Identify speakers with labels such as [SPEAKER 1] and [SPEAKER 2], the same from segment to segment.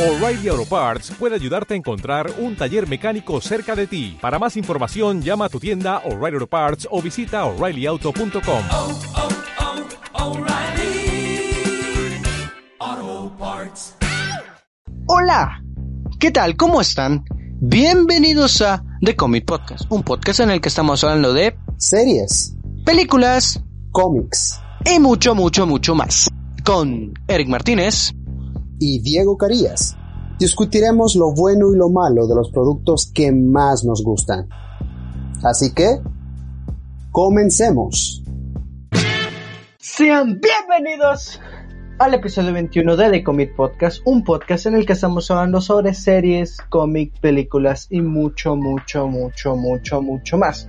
[SPEAKER 1] O'Reilly Auto Parts puede ayudarte a encontrar un taller mecánico cerca de ti. Para más información, llama a tu tienda O'Reilly Auto Parts o visita oreillyauto.com.
[SPEAKER 2] oh, oh, O'Reilly Auto Parts.
[SPEAKER 3] Hola, ¿qué tal? ¿Cómo están? Bienvenidos a The Comic Podcast, un podcast en el que estamos hablando de
[SPEAKER 4] series,
[SPEAKER 3] películas
[SPEAKER 4] cómics
[SPEAKER 3] y mucho, mucho, mucho más. Con Eric Martínez
[SPEAKER 4] y Diego Carías. Discutiremos lo bueno y lo malo de los productos que más nos gustan. Así que, comencemos.
[SPEAKER 3] Sean bienvenidos al episodio 21 de The Comic Podcast, un podcast en el que estamos hablando sobre series, cómic, películas y mucho, mucho, mucho, mucho, mucho más.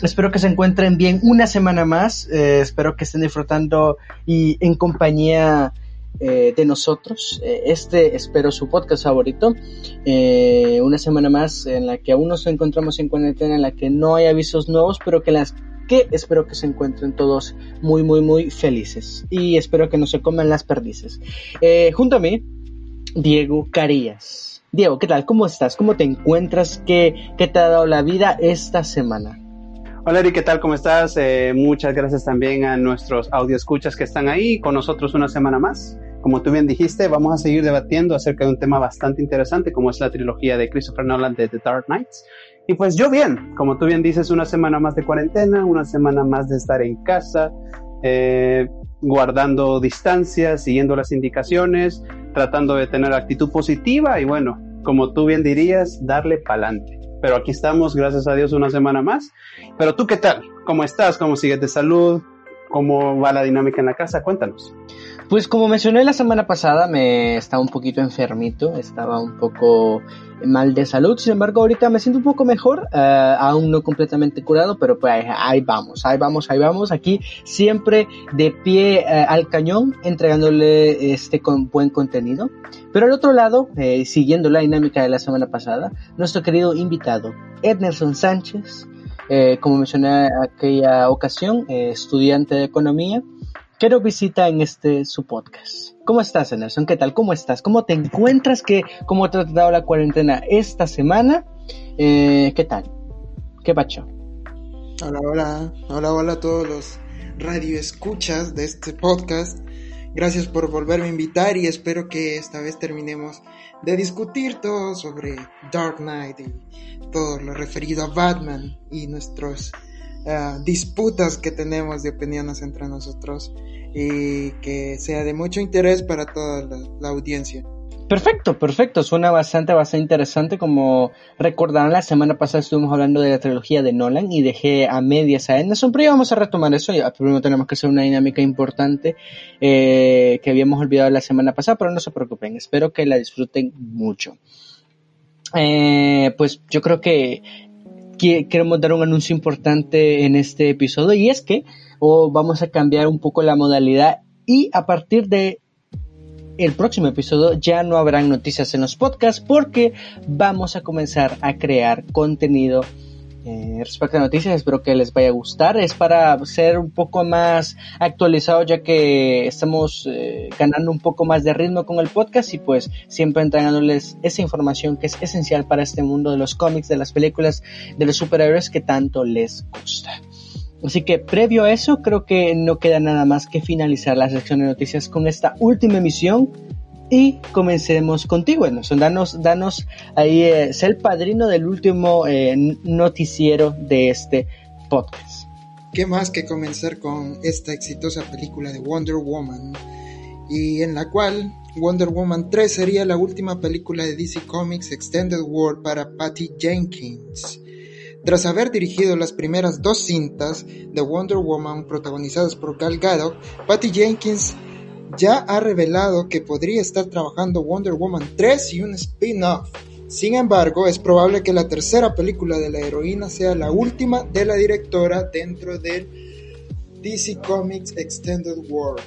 [SPEAKER 3] Espero que se encuentren bien una semana más, eh, espero que estén disfrutando y en compañía eh, de nosotros. Eh, este espero su podcast favorito. Eh, una semana más en la que aún nos encontramos en cuarentena, en la que no hay avisos nuevos, pero que las que espero que se encuentren todos muy, muy, muy felices. Y espero que no se coman las perdices. Junto a mí, Diego Carías. Diego, ¿qué tal? ¿Cómo estás? ¿Cómo te encuentras? ¿Qué, qué te ha dado la vida esta semana?
[SPEAKER 5] Hola Eric, ¿qué tal? ¿Cómo estás? Muchas gracias también a nuestros audio escuchas que están ahí con nosotros una semana más. Como tú bien dijiste, vamos a seguir debatiendo acerca de un tema bastante interesante como es la trilogía de Christopher Nolan de The Dark Knights. Y pues yo bien, como tú bien dices, una semana más de cuarentena, una semana más de estar en casa, eh, guardando distancia, siguiendo las indicaciones, tratando de tener actitud positiva y bueno, como tú bien dirías, darle pa'lante. Pero aquí estamos, gracias a Dios, una semana más. Pero tú, ¿qué tal? ¿Cómo estás? ¿Cómo sigues de salud? ¿Cómo va la dinámica en la casa? Cuéntanos.
[SPEAKER 3] Pues como mencioné la semana pasada, me estaba un poquito enfermito, estaba un poco mal de salud, sin embargo ahorita me siento un poco mejor, uh, aún no completamente curado, pero pues ahí vamos, ahí vamos, ahí vamos, aquí siempre de pie uh, al cañón, entregándole este buen contenido. Pero al otro lado, eh, siguiendo la dinámica de la semana pasada, nuestro querido invitado, Ednerson Sánchez, eh, como mencioné aquella ocasión, eh, estudiante de economía, que nos visita en este su podcast. ¿Cómo estás, Anderson? ¿Qué tal? ¿Cómo estás? ¿Cómo te encuentras? ¿Qué, ¿Cómo te ha tratado la cuarentena esta semana? Eh, ¿Qué tal? ¿Qué pacho?
[SPEAKER 6] Hola, hola, hola, hola a todos los radioescuchas de este podcast. Gracias por volverme a invitar y espero que esta vez terminemos de discutir todo sobre Dark Knight y todo lo referido a Batman y nuestros uh, disputas que tenemos de opiniones entre nosotros y que sea de mucho interés para toda la, la audiencia.
[SPEAKER 3] Perfecto, perfecto. Suena bastante, bastante interesante. Como recordarán, la semana pasada estuvimos hablando de la trilogía de Nolan y dejé a medias a Anderson, pero ya vamos a retomar eso. Ya primero tenemos que hacer una dinámica importante eh, que habíamos olvidado la semana pasada, pero no se preocupen. Espero que la disfruten mucho. Eh, pues yo creo que queremos dar un anuncio importante en este episodio y es que oh, vamos a cambiar un poco la modalidad y a partir de el próximo episodio ya no habrán noticias en los podcasts porque vamos a comenzar a crear contenido eh, respecto a noticias. Espero que les vaya a gustar. Es para ser un poco más actualizado ya que estamos eh, ganando un poco más de ritmo con el podcast y pues siempre entregándoles esa información que es esencial para este mundo de los cómics, de las películas, de los superhéroes que tanto les gusta. Así que previo a eso, creo que no queda nada más que finalizar la sección de noticias con esta última emisión. Y comencemos contigo, Emerson. Danos, danos ahí, eh, ser el padrino del último eh, noticiero de este podcast.
[SPEAKER 6] ¿Qué más que comenzar con esta exitosa película de Wonder Woman? Y en la cual Wonder Woman 3 sería la última película de DC Comics Extended World para Patty Jenkins. Tras haber dirigido las primeras dos cintas de Wonder Woman protagonizadas por Gal Gadot, Patty Jenkins ya ha revelado que podría estar trabajando Wonder Woman 3 y un spin-off. Sin embargo, es probable que la tercera película de la heroína sea la última de la directora dentro del DC Comics Extended World.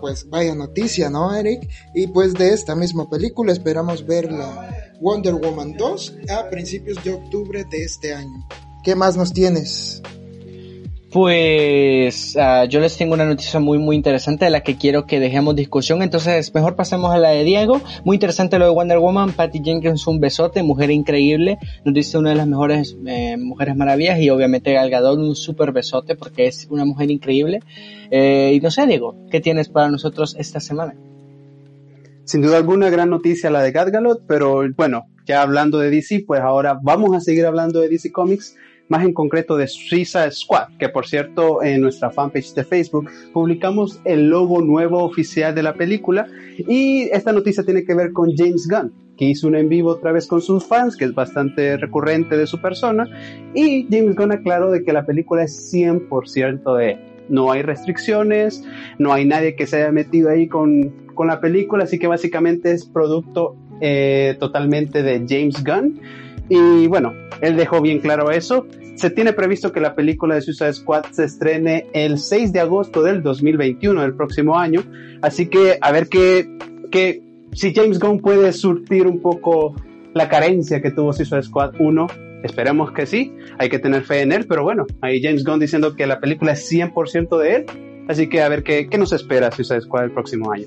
[SPEAKER 6] Pues vaya noticia, ¿no, Eric? Y pues de esta misma película esperamos ver la Wonder Woman 2 a principios de octubre de este año. ¿Qué más nos tienes?
[SPEAKER 3] Pues uh, yo les tengo una noticia muy muy interesante de la que quiero que dejemos discusión, entonces mejor pasemos a la de Diego. Muy interesante lo de Wonder Woman, Patty Jenkins un besote, mujer increíble, nos dice una de las mejores eh, mujeres maravillas y obviamente Gal Gadot un super besote porque es una mujer increíble. Eh, y no sé Diego, ¿qué tienes para nosotros esta semana?
[SPEAKER 5] Sin duda alguna gran noticia la de Gal Gadot, pero bueno, ya hablando de DC, pues ahora vamos a seguir hablando de DC Comics más en concreto de Suicide Squad, que por cierto en nuestra fanpage de Facebook publicamos el logo nuevo oficial de la película y esta noticia tiene que ver con James Gunn, que hizo un en vivo otra vez con sus fans, que es bastante recurrente de su persona, y James Gunn aclaró de que la película es 100% de él. No hay restricciones, no hay nadie que se haya metido ahí con, con la película, así que básicamente es producto eh, totalmente de James Gunn. Y bueno, él dejó bien claro eso. Se tiene previsto que la película de Suicide Squad se estrene el 6 de agosto del 2021, del próximo año. Así que a ver qué, qué si James Gunn puede surtir un poco la carencia que tuvo Suicide Squad 1. Esperemos que sí, hay que tener fe en él, pero bueno, ahí James Gunn diciendo que la película es 100% de él, así que a ver qué, qué nos espera Suicide Squad el próximo año.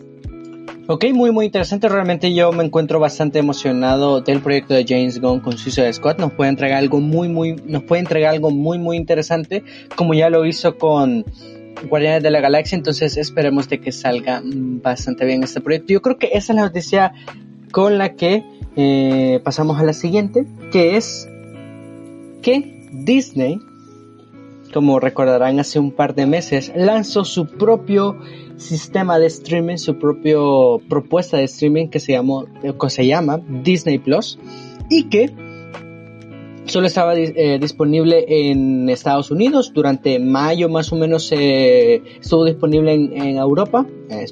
[SPEAKER 3] Ok, muy muy interesante. Realmente yo me encuentro bastante emocionado del proyecto de James Gunn con Suicide Squad. Nos puede entregar algo muy muy, nos puede entregar algo muy muy interesante, como ya lo hizo con Guardianes de la Galaxia. Entonces esperemos de que salga bastante bien este proyecto. Yo creo que esa es la noticia con la que eh, pasamos a la siguiente, que es que Disney como recordarán hace un par de meses, lanzó su propio sistema de streaming, su propia propuesta de streaming que se, llamó, que se llama Disney Plus y que solo estaba eh, disponible en Estados Unidos durante mayo más o menos eh, estuvo disponible en, Europa eh,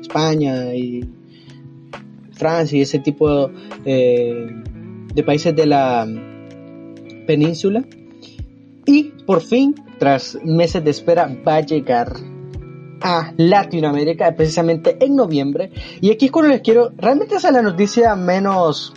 [SPEAKER 3] España y Francia y ese tipo de países de la península y por fin tras meses de espera va a llegar a Latinoamérica precisamente en noviembre. Y aquí es cuando les quiero realmente esa es la noticia menos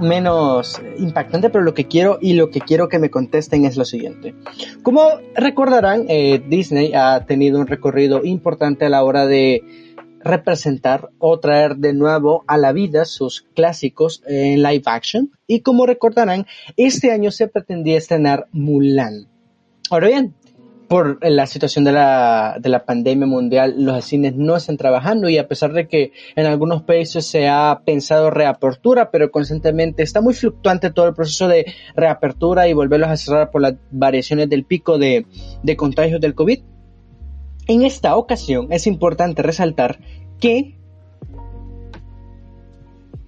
[SPEAKER 3] menos impactante pero lo que quiero y lo que quiero que me contesten es lo siguiente. Como recordarán eh, Disney ha tenido un recorrido importante a la hora de representar o traer de nuevo a la vida sus clásicos en live action y como recordarán este año se pretendía estrenar Mulan ahora bien por la situación de la, de la pandemia mundial, los cines no están trabajando y a pesar de que en algunos países se ha pensado reapertura, pero constantemente está muy fluctuante todo el proceso de reapertura y volverlos a cerrar por las variaciones del pico de, de contagios del COVID. En esta ocasión es importante resaltar que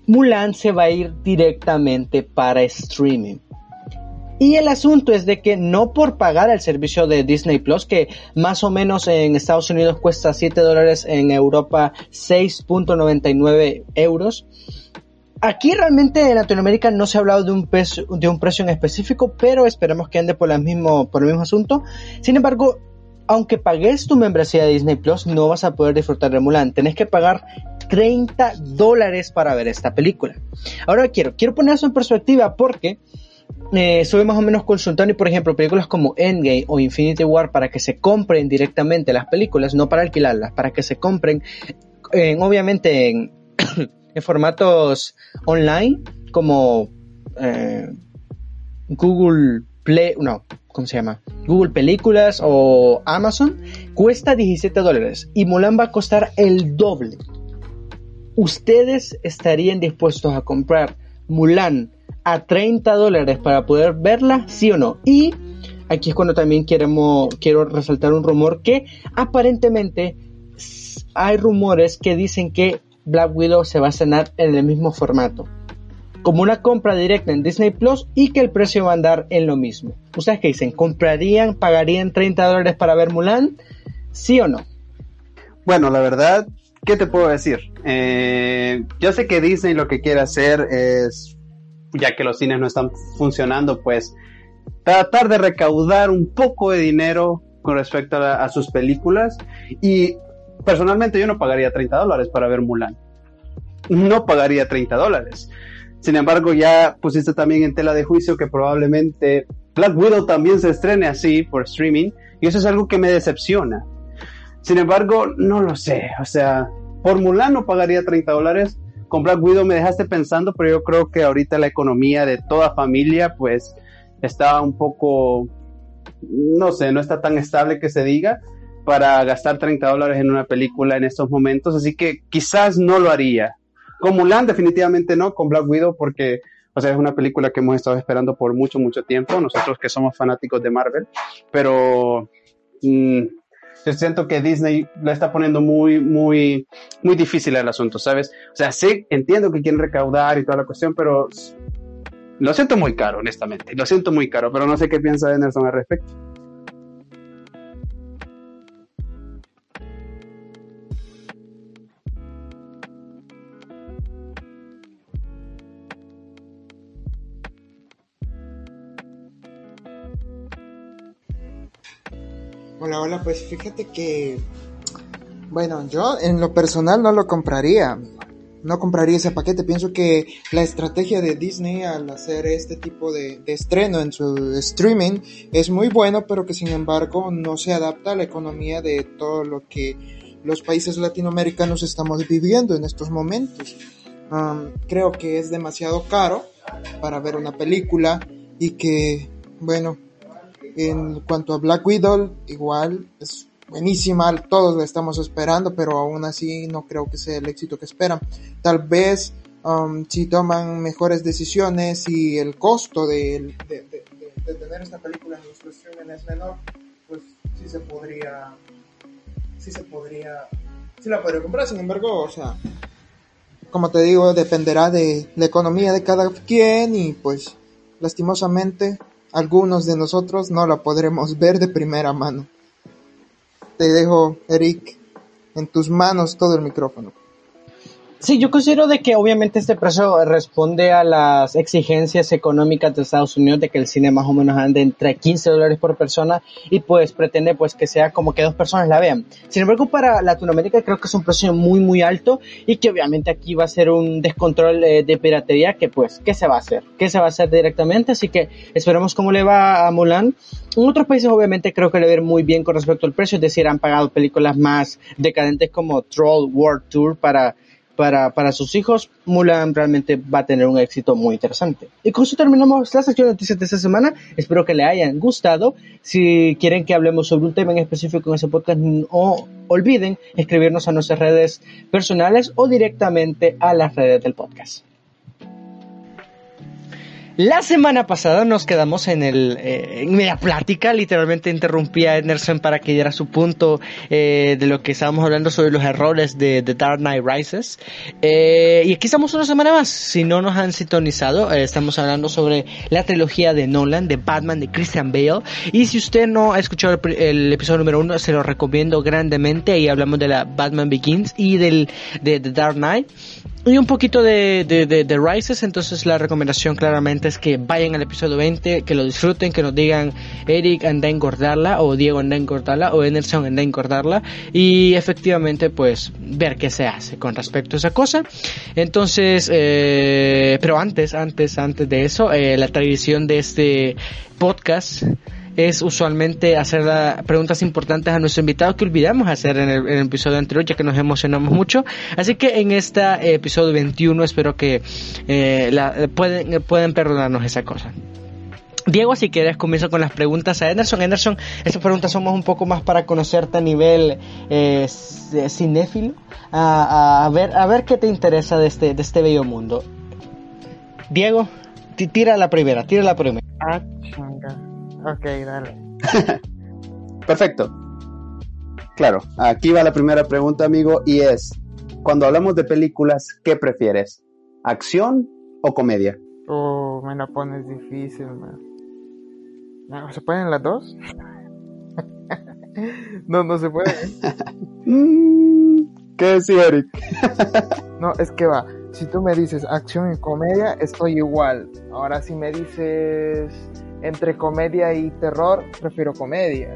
[SPEAKER 3] Mulan se va a ir directamente para streaming. Y el asunto es de que no por pagar el servicio de Disney Plus, que más o menos en Estados Unidos cuesta 7 dólares, en Europa 6.99 euros. Aquí realmente en Latinoamérica no se ha hablado de un, precio, de un precio en específico, pero esperemos que ande por, mismo, por el mismo asunto. Sin embargo, aunque pagues tu membresía de Disney Plus, no vas a poder disfrutar de Mulan. Tenés que pagar 30 dólares para ver esta película. Ahora quiero, quiero poner eso en perspectiva porque eh, estuve más o menos consultando y por ejemplo películas como Endgame o Infinity War para que se compren directamente las películas, no para alquilarlas, para que se compren en, obviamente en, en, formatos online como eh, Google Play, no, ¿cómo se llama? Google Películas o Amazon, cuesta 17 dólares y Mulan va a costar el doble. ¿Ustedes estarían dispuestos a comprar Mulan a 30 dólares para poder verla, sí o no. Y aquí es cuando también quiero resaltar un rumor que aparentemente hay rumores que dicen que Black Widow se va a estrenar en el mismo formato. Como una compra directa en Disney Plus y que el precio va a andar en lo mismo. ¿Ustedes qué dicen? ¿Comprarían, pagarían 30 dólares para ver Mulan? ¿Sí o no?
[SPEAKER 5] Bueno, la verdad, ¿qué te puedo decir? Eh, yo sé que Disney lo que quiere hacer es ya que los cines no están funcionando, pues tratar de recaudar un poco de dinero con respecto a, sus películas. Y personalmente yo no pagaría 30 dólares para ver Mulan. No pagaría 30 dólares. Sin embargo, ya pusiste también en tela de juicio que probablemente Black Widow también se estrene así por streaming y eso es algo que me decepciona. Sin embargo, no lo sé, o sea, por no pagaría 30 dólares, con Black Widow me dejaste pensando, pero yo creo que ahorita la economía de toda familia pues está un poco, no sé, no está tan estable que se diga para gastar 30 dólares en una película en estos momentos, así que quizás no lo haría. Con Mulan definitivamente no, con Black Widow porque o sea, es una película que hemos estado esperando por mucho, mucho tiempo, nosotros que somos fanáticos de Marvel, pero mm, yo siento que Disney la está poniendo muy, muy, muy difícil el asunto, ¿sabes? O sea, sí, entiendo que quieren recaudar y toda la cuestión, pero lo siento muy caro, honestamente, lo siento muy caro, pero no sé qué piensa Anderson al respecto.
[SPEAKER 7] Hola, hola, pues fíjate que, bueno, yo en lo personal no lo compraría, no compraría ese paquete, pienso que la estrategia de Disney al hacer este tipo de, de estreno en su streaming es muy bueno, pero que sin embargo no se adapta a la economía de todo lo que los países latinoamericanos estamos viviendo en estos momentos. Um, creo que es demasiado caro para ver una película y que, bueno, en cuanto a Black Widow, igual es buenísima, todos la estamos esperando, pero aún así no creo que sea el éxito que esperan. Tal vez um, si toman mejores decisiones y el costo de, tener esta película en nuestro streaming es menor, pues sí se podría, sí se podría, sí la podría comprar. Sin embargo, o sea, como te digo, dependerá de la economía de cada quien y pues lastimosamente algunos de nosotros no la podremos ver de primera mano. Te dejo, Eric, en tus manos todo el micrófono.
[SPEAKER 3] Sí, yo considero de que obviamente este precio responde a las exigencias económicas de Estados Unidos de que el cine más o menos ande entre 15 dólares por persona y pues pretende pues que sea como que dos personas la vean. Sin embargo, para Latinoamérica creo que es un precio muy muy alto y que obviamente aquí va a ser un descontrol eh, de piratería que pues, ¿qué se va a hacer? ¿Qué se va a hacer directamente? Así que esperemos cómo le va a Mulan. En otros países obviamente creo que le va a ir muy bien con respecto al precio, es decir, han pagado películas más decadentes como Troll World Tour para para, para sus hijos, Mulan realmente va a tener un éxito muy interesante. Y con eso terminamos la sección de noticias de esta semana. Espero que le hayan gustado. Si quieren que hablemos sobre un tema en específico en ese podcast, no olviden escribirnos a nuestras redes personales o directamente a las redes del podcast. La semana pasada nos quedamos en el eh, en media plática, literalmente interrumpí a Ederson para que diera su punto eh, de lo que estábamos hablando sobre los errores de The Dark Knight Rises. Eh, y aquí estamos una semana más, si no nos han sintonizado, eh, estamos hablando sobre la trilogía de Nolan, de Batman, de Christian Bale. Y si usted no ha escuchado el, el episodio número uno, se lo recomiendo grandemente. Ahí hablamos de la Batman Begins y del de The Dark Knight y un poquito de, de, de, de, Rises, entonces la recomendación claramente es que vayan al episodio 20, que lo disfruten, que nos digan Eric anda a engordarla, o Diego anda a engordarla, o Enerson anda a engordarla, y efectivamente pues ver qué se hace con respecto a esa cosa. Entonces, eh, pero antes, antes, antes de eso, eh, la tradición de este podcast es usualmente hacer preguntas importantes a nuestro invitado que olvidamos hacer en el, en el, episodio anterior ya que nos emocionamos mucho. Así que en este eh, episodio 21 espero que eh, la, pueden, pueden perdonarnos esa cosa. Diego, si quieres, comienzo con las preguntas a Anderson. Anderson, estas preguntas somos un poco más para conocerte a nivel eh, cinéfilo, a, a, ver, a ver qué te interesa de este, de este bello mundo. Diego, tira la primera, tira la primera.
[SPEAKER 6] Changa. Ok, dale.
[SPEAKER 5] Perfecto. Claro, aquí va la primera pregunta, amigo, y es, cuando hablamos de películas, ¿qué prefieres? ¿Acción o comedia?
[SPEAKER 6] Oh, me la pones difícil, man. No, ¿Se pueden las dos? no, no se puede.
[SPEAKER 5] ¿Qué decía Eric?
[SPEAKER 6] no, es que va. Si tú me dices acción y comedia, estoy igual. Ahora si me dices entre comedia y terror, prefiero comedia.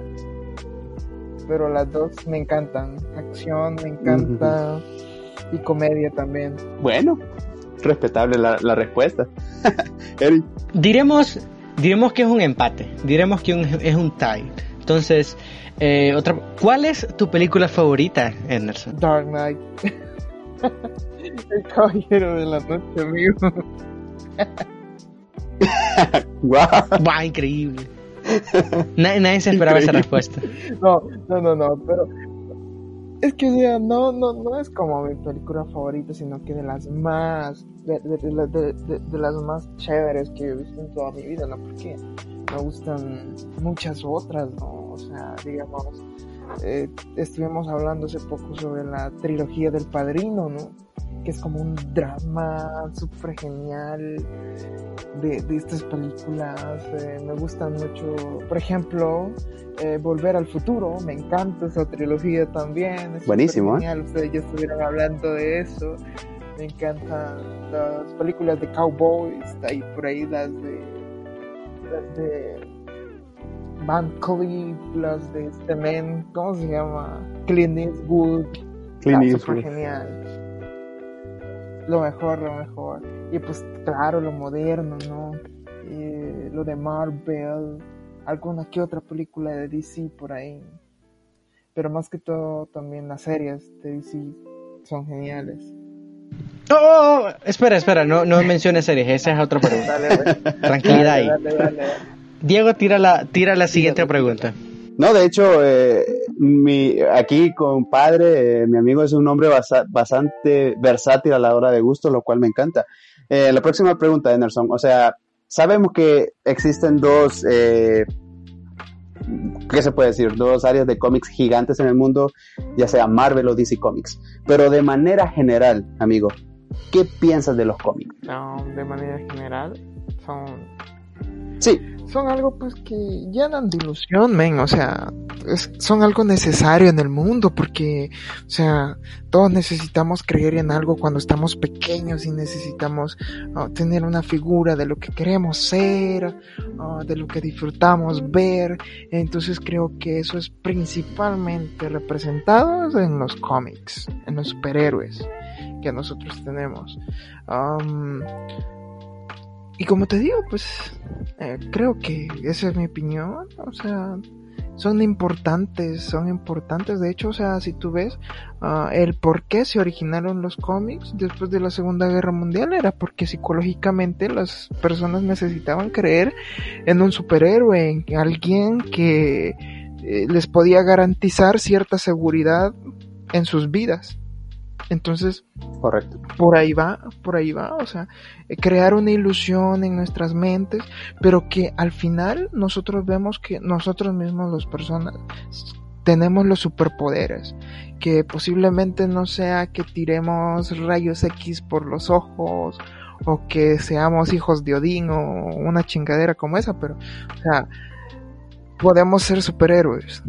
[SPEAKER 6] Pero las dos me encantan. Acción me encanta uh -huh. y comedia también.
[SPEAKER 5] Bueno, respetable la, la respuesta. Eric.
[SPEAKER 3] Diremos diremos que es un empate, diremos que un- es un tie. Entonces, eh, otra, ¿cuál es tu película favorita, Anderson?
[SPEAKER 6] Dark Knight. El caballero de la noche, amigo.
[SPEAKER 5] Guau.
[SPEAKER 3] ¡Buah, increíble! Na- nadie se esperaba esa respuesta.
[SPEAKER 6] No, no, no, no, pero es que o sea, no, no, no es como mi película favorita, sino que de las más, de, de- de la- de- de- de las más chéveres que he visto en toda mi vida, ¿no? Porque me gustan muchas otras, ¿no? O sea, digamos, eh, estuvimos hablando hace poco sobre la trilogía del Padrino, ¿no? Que es como un drama súper genial de, de estas películas. eh, me gustan mucho, por ejemplo, eh, Volver al Futuro, me encanta esa trilogía también. es
[SPEAKER 5] Buenísimo,
[SPEAKER 6] súper genial, Ustedes ya estuvieron hablando de eso. Me encantan las películas de cowboys, ahí por ahí las de las de Van Cleef, las de este men, ¿cómo se llama? Clint Eastwood.
[SPEAKER 5] Clint Eastwood.
[SPEAKER 6] genial. Lo mejor, lo mejor. Y pues claro, lo moderno, ¿no? Y lo de Marvel, alguna que otra película de DC por ahí. Pero más que todo también las series de DC son geniales.
[SPEAKER 3] Oh, oh, oh, espera, espera, no, no menciones series, esa es otra pregunta.
[SPEAKER 6] Dale, güey.
[SPEAKER 3] Tranquilidad ahí.
[SPEAKER 6] Dale, dale, dale, dale.
[SPEAKER 3] Diego, tira la, tira la siguiente pregunta.
[SPEAKER 5] No, de hecho, eh, mi, aquí, compadre, eh, mi amigo es un hombre basa- bastante versátil a la hora de gusto, lo cual me encanta. Eh, la próxima pregunta, Anderson. O sea, sabemos que existen dos, eh, ¿qué se puede decir? Dos áreas de cómics gigantes en el mundo, ya sea Marvel o DC Comics. Pero de manera general, amigo, ¿qué piensas de los cómics?
[SPEAKER 6] No, de manera general, son
[SPEAKER 5] Sí,
[SPEAKER 6] son algo pues que llenan de ilusión, men, o sea, es- son algo necesario en el mundo porque, o sea, todos necesitamos creer en algo cuando estamos pequeños y necesitamos ah, tener una figura de lo que queremos ser, ah, de lo que disfrutamos ver, entonces creo que eso es principalmente representado en los cómics, en los superhéroes que nosotros tenemos. Y como te digo, pues eh, creo que esa es mi opinión. O sea, son importantes, son importantes. De hecho, o sea, si tú ves ah, el por qué se originaron los cómics después de la Segunda Guerra Mundial, era porque psicológicamente las personas necesitaban creer en un superhéroe, en alguien que eh, les podía garantizar cierta seguridad en sus vidas. Entonces,
[SPEAKER 5] correcto.
[SPEAKER 6] por ahí va, por ahí va, o sea, crear una ilusión en nuestras mentes, pero que al final nosotros vemos que nosotros mismos, las personas, tenemos los superpoderes, que posiblemente no sea que tiremos rayos X por los ojos o que seamos hijos de Odín o una chingadera como esa, pero, o sea, podemos ser superhéroes.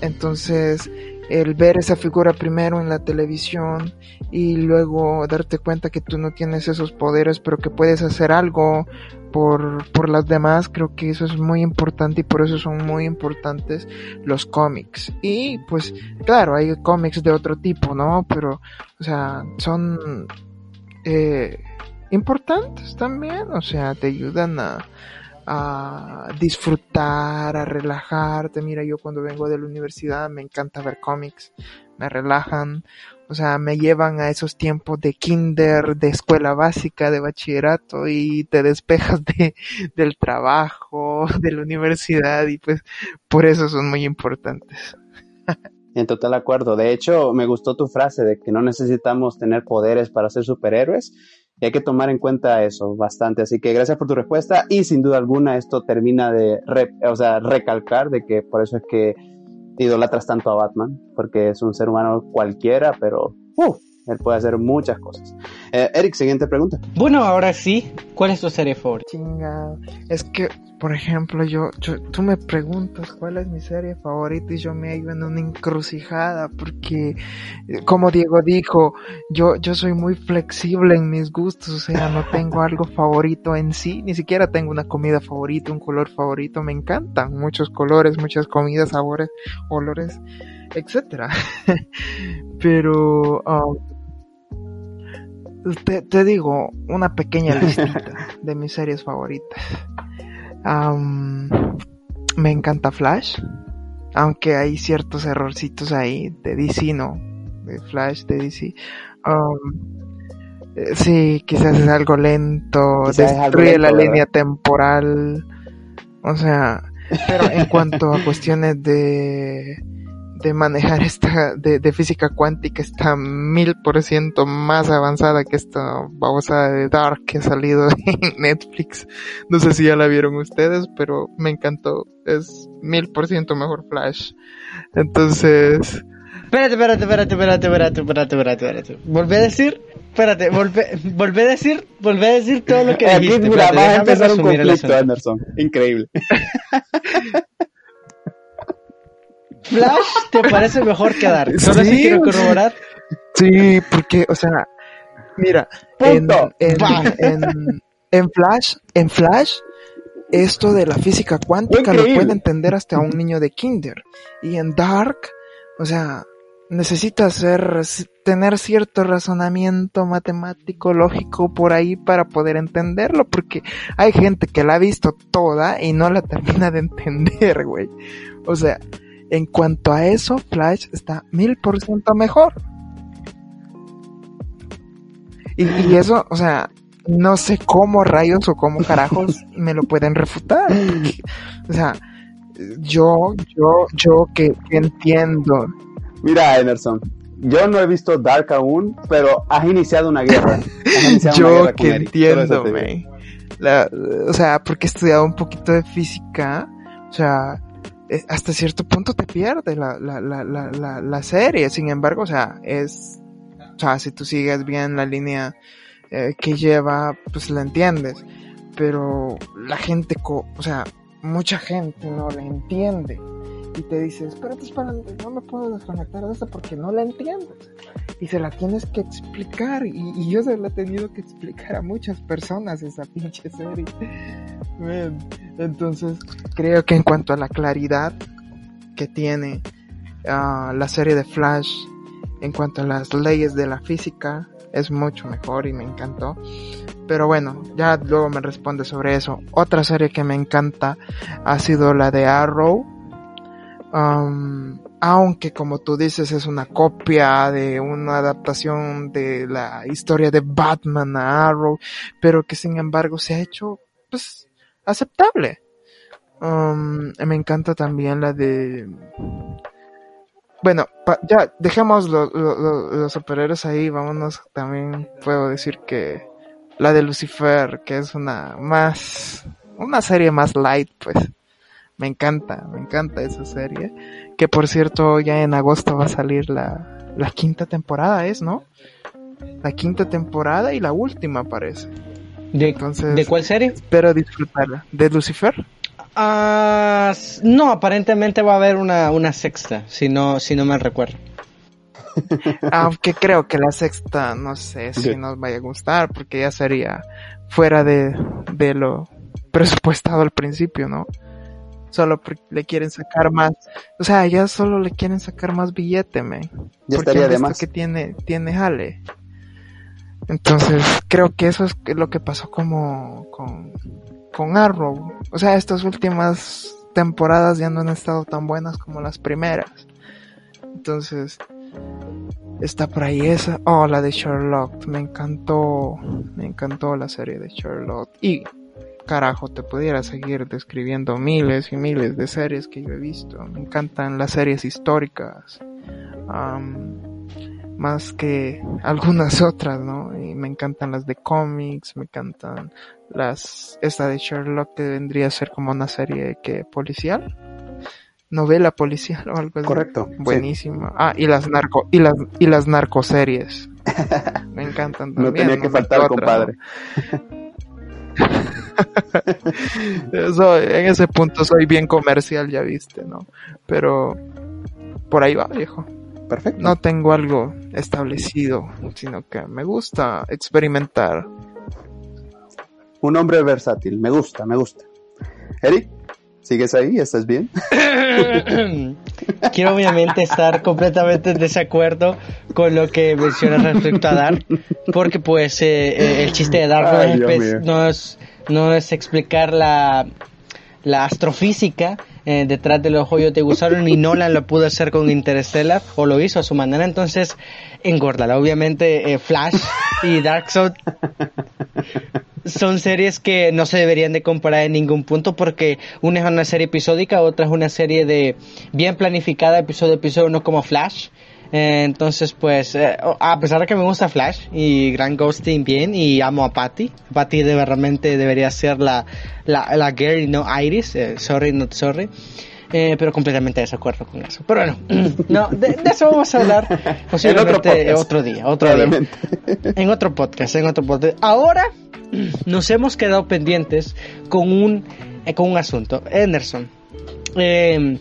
[SPEAKER 6] Entonces, el ver esa figura primero en la televisión y luego darte cuenta que tú no tienes esos poderes, pero que puedes hacer algo por, por las demás, creo que eso es muy importante y por eso son muy importantes los cómics. Y pues, claro, hay cómics de otro tipo, ¿no? Pero, o sea, son eh, importantes también, o sea, te ayudan a, a disfrutar, a relajarte. Mira, yo cuando vengo de la universidad me encanta ver cómics, me relajan, o sea, me llevan a esos tiempos de kinder, de escuela básica, de bachillerato y te despejas de, del trabajo, de la universidad y pues por eso son muy importantes.
[SPEAKER 5] En total acuerdo. De hecho, me gustó tu frase de que no necesitamos tener poderes para ser superhéroes. Y hay que tomar en cuenta eso bastante. Así que gracias por tu respuesta. Y sin duda alguna, esto termina de re- o sea, recalcar de que por eso es que idolatras tanto a Batman. Porque es un ser humano cualquiera, pero ¡uh! Él puede hacer muchas cosas. Eh, Eric, siguiente pregunta.
[SPEAKER 3] Bueno, ahora sí, ¿cuál es tu serie favorita?
[SPEAKER 6] Chinga, es que, por ejemplo, yo, yo, tú me preguntas cuál es mi serie favorita y yo me hallo en una encrucijada porque, eh, como Diego dijo, yo, yo soy muy flexible en mis gustos, o sea, no tengo algo favorito en sí, ni siquiera tengo una comida favorita, un color favorito, me encantan muchos colores, muchas comidas, sabores, olores, etcétera. Pero, um, te, te digo una pequeña listita de mis series favoritas. Me encanta Flash, aunque hay ciertos errorcitos ahí de DC, ¿no? De Flash, de DC. Am, eh, sí, quizás es algo lento,
[SPEAKER 5] Quizás es algo
[SPEAKER 6] destruye
[SPEAKER 5] lento,
[SPEAKER 6] la
[SPEAKER 5] ¿verdad?
[SPEAKER 6] línea temporal. O sea, pero en cuanto a cuestiones de de manejar esta de, de física cuántica está mil por ciento más avanzada que esta babosada de Dark que ha salido en Netflix. No sé si ya la vieron ustedes, pero me encantó. Es mil por ciento mejor Flash. Entonces,
[SPEAKER 3] Espérate, espérate, espérate, espérate, espérate, espérate, espérate, espérate. Volvé a decir, espérate, volvé a decir, volvé a decir todo lo que
[SPEAKER 5] Aquí,
[SPEAKER 3] dijiste.
[SPEAKER 5] mira,
[SPEAKER 3] espérate,
[SPEAKER 5] va a empezar un conflicto. Anderson. Increíble.
[SPEAKER 3] Flash te parece mejor que Dark. Solo
[SPEAKER 6] Sí,
[SPEAKER 3] así quiero corroborar.
[SPEAKER 6] sí, porque, o sea, mira, en,
[SPEAKER 5] Punto.
[SPEAKER 6] en,
[SPEAKER 3] Va.
[SPEAKER 6] en, en Flash, en Flash, esto de la física cuántica lo puede entender hasta un niño de kinder. Y en Dark, o sea, necesita hacer, tener cierto razonamiento matemático, lógico por ahí para poder entenderlo, porque hay gente que la ha visto toda y no la termina de entender, güey. O sea, en cuanto a eso, Flash está mil por ciento mejor. Y, y eso, o sea, no sé cómo rayos o cómo carajos me lo pueden refutar. porque, o sea, yo, yo, yo que, que entiendo.
[SPEAKER 5] Mira, Emerson. Yo no he visto Dark aún, pero has iniciado una guerra. Una
[SPEAKER 6] Yo
[SPEAKER 5] guerra
[SPEAKER 6] que
[SPEAKER 5] Eric.
[SPEAKER 6] Entiendo, o sea, porque he estudiado un poquito de física, o sea, eh, hasta cierto punto te pierde la, la, la, la, la, serie. Sin embargo, o sea, es, o sea, si tú sigues bien la línea eh, que lleva, pues la entiendes. Pero la gente, co- o sea, mucha gente no la entiende. Y te dice, espérate, espérate, no me puedo desconectar de esto porque no la entiendes. Y se la tienes que explicar. Y, yo se la he tenido que explicar a muchas personas esa pinche serie. Entonces, creo que en cuanto a la claridad que tiene ah, la serie de Flash, en cuanto a las leyes de la física, es mucho mejor y me encantó. Pero bueno, ya luego me responde sobre eso. Otra serie que me encanta ha sido la de Arrow. Um, aunque como tú dices es una copia de una adaptación de la historia de Batman a Arrow, pero que sin embargo se ha hecho pues aceptable. Um, me encanta también la de bueno, pa- ya dejemos lo- lo- lo- los superhéroes ahí, vámonos también puedo decir que la de Lucifer, que es una más una serie más light, pues. Me encanta, me encanta esa serie. Que por cierto, ya en agosto va a salir la, la quinta temporada, ¿es, no? La quinta temporada y la última, parece.
[SPEAKER 3] ¿De,
[SPEAKER 6] Entonces,
[SPEAKER 3] ¿de cuál serie?
[SPEAKER 6] espero disfrutarla. ¿De Lucifer?
[SPEAKER 3] Ah, s- no, aparentemente va a haber una, una sexta, si no, si no me recuerdo.
[SPEAKER 6] Aunque creo que la sexta, no sé si nos vaya a gustar, porque ya sería fuera de, de lo presupuestado al principio, ¿no? Solo le quieren sacar más, o sea, ya solo le quieren sacar más billete, man.
[SPEAKER 5] Ya
[SPEAKER 6] porque
[SPEAKER 5] estaría de más.
[SPEAKER 6] que tiene, tiene jale. Entonces, creo que eso es lo que pasó como con, con Arrow. O sea, estas últimas temporadas ya no han estado tan buenas como las primeras. Entonces, está por ahí esa. Oh, la de Sherlock. Me encantó. Me encantó la serie de Sherlock. Y, carajo, te pudiera seguir describiendo miles y miles de series que yo he visto. Me encantan las series históricas. Más que algunas otras, ¿no? Y me encantan las de cómics, me encantan las, esta de Sherlock que vendría a ser como una serie que policial, novela policial o algo así.
[SPEAKER 5] Correcto. sí.
[SPEAKER 6] Buenísima. Ah, y las narco, y las, y las narcoseries. Me encantan
[SPEAKER 5] No
[SPEAKER 6] también.
[SPEAKER 5] tenía que faltar,
[SPEAKER 6] otra,
[SPEAKER 5] compadre.
[SPEAKER 6] ¿no? En ese punto soy bien comercial, ya viste, ¿no? Pero por ahí va, viejo.
[SPEAKER 5] Perfecto.
[SPEAKER 6] No tengo algo establecido, sino que me gusta experimentar.
[SPEAKER 5] Un hombre versátil. Me gusta, me gusta. Eric, ¿sigues ahí? ¿Estás bien?
[SPEAKER 3] Quiero obviamente estar completamente en desacuerdo con lo que mencionas respecto a Dark, porque pues eh, eh, el chiste de Dark no es,
[SPEAKER 5] mío.
[SPEAKER 3] no es no es explicar la la astrofísica eh, detrás de los hoyos de gusano y Nolan lo pudo hacer con Interstellar o lo hizo a su manera entonces engórdala. Obviamente eh, Flash y Darkseid son series que no se deberían de comparar en ningún punto porque una es una serie episódica otra es una serie de bien planificada episodio a episodio no como Flash eh, entonces, pues, eh, a pesar de que me gusta Flash y Grand Ghosting bien y amo a Patty, Patty de, realmente debería ser la, la, la girl no Iris, eh, sorry, not sorry. Eh, pero completamente de desacuerdo con eso. Pero bueno, no, de, de eso vamos a hablar posiblemente
[SPEAKER 5] podcast.
[SPEAKER 3] otro día, otro día. En otro podcast, en otro podcast. Ahora nos hemos quedado pendientes con un, eh, con un asunto. Anderson, eh,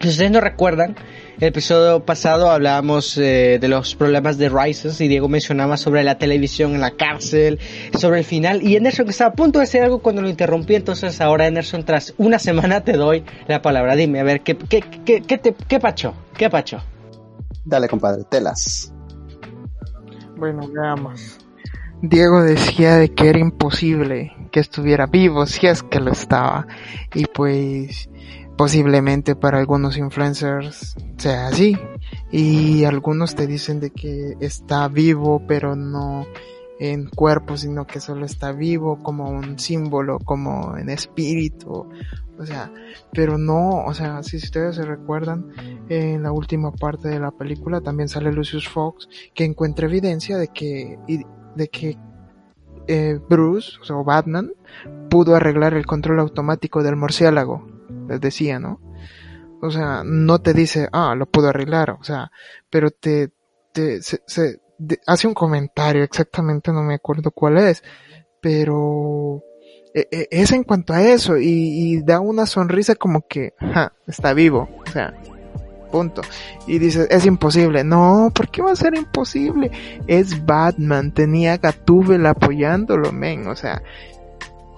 [SPEAKER 3] si ustedes no recuerdan, el episodio pasado hablábamos eh, de los problemas de Rises y Diego mencionaba sobre la televisión en la cárcel, sobre el final y Anderson que estaba a punto de decir algo cuando lo interrumpí, entonces ahora Anderson tras una semana te doy la palabra. Dime, a ver, ¿qué, qué, qué, qué, te, qué pacho? ¿Qué pacho?
[SPEAKER 5] Dale, compadre, telas.
[SPEAKER 6] Bueno, veamos. Diego decía de que era imposible que estuviera vivo, si es que lo estaba. Y pues posiblemente para algunos influencers sea así. Y algunos te dicen de que está vivo, pero no en cuerpo, sino que solo está vivo como un símbolo, como en espíritu. O sea, pero no, o sea, si ustedes se recuerdan, en la última parte de la película también sale Lucius Fox, que encuentra evidencia de que, de que eh, Bruce, o Batman, pudo arreglar el control automático del murciélago, les decía, ¿no? O sea, no te dice, ah, lo pudo arreglar, o sea, pero te, te, se, hace un comentario, exactamente no me acuerdo cuál es, pero e- e- es en cuanto a eso, y, y da una sonrisa como que, ja, está vivo, o sea, punto. Y dices, es imposible. No, ¿por qué va a ser imposible? Es Batman, tenía Gatúbel apoyándolo, men, o sea,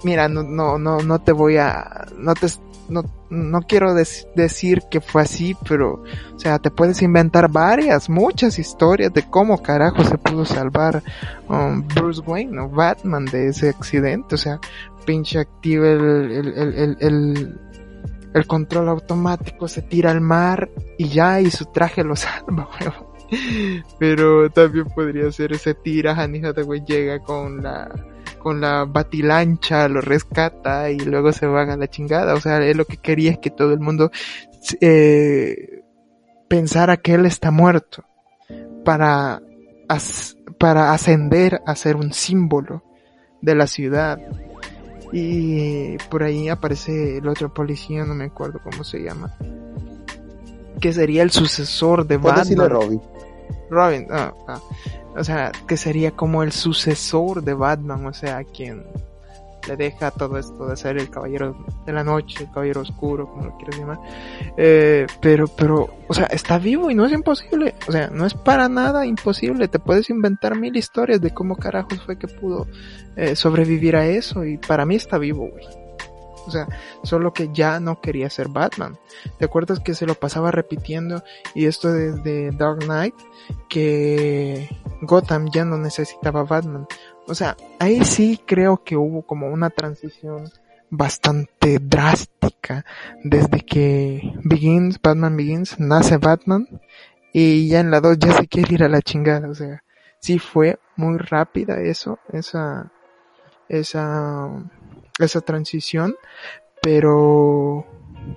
[SPEAKER 6] mira, no, no, no, no te voy a, no te, no, no quiero dec- decir que fue así, pero, o sea, te puedes inventar varias, muchas historias de cómo carajo se pudo salvar um, Bruce Wayne o Batman de ese accidente, o sea, pinche activa el, el, el, el, el, el control automático, se tira al mar y ya, y su traje lo salva, weón. Pero también podría ser ese tira, Annie Hathaway llega con la, con la batilancha, lo rescata y luego se van a la chingada. O sea, él lo que quería es que todo el mundo eh, pensara que él está muerto para, as- para ascender a ser un símbolo de la ciudad. Y por ahí aparece el otro policía, no me acuerdo cómo se llama. Que sería el sucesor de Batman.
[SPEAKER 5] Robin.
[SPEAKER 6] Robin, ah, ah. O sea, que sería como el sucesor de Batman, o sea, quien le deja todo esto de ser el caballero de la noche, el caballero oscuro, como lo quieras llamar. Eh, pero, pero, o sea, está vivo y no es imposible, o sea, no es para nada imposible, te puedes inventar mil historias de cómo carajos fue que pudo eh, sobrevivir a eso y para mí está vivo, güey. O sea, solo que ya no quería ser Batman. ¿Te acuerdas que se lo pasaba repitiendo y esto desde Dark Knight? Que Gotham ya no necesitaba Batman. O sea, ahí sí creo que hubo como una transición bastante drástica desde que Begins, Batman Begins, nace Batman y ya en la 2 ya se quiere ir a la chingada. O sea, sí fue muy rápida eso, esa, esa, esa transición, pero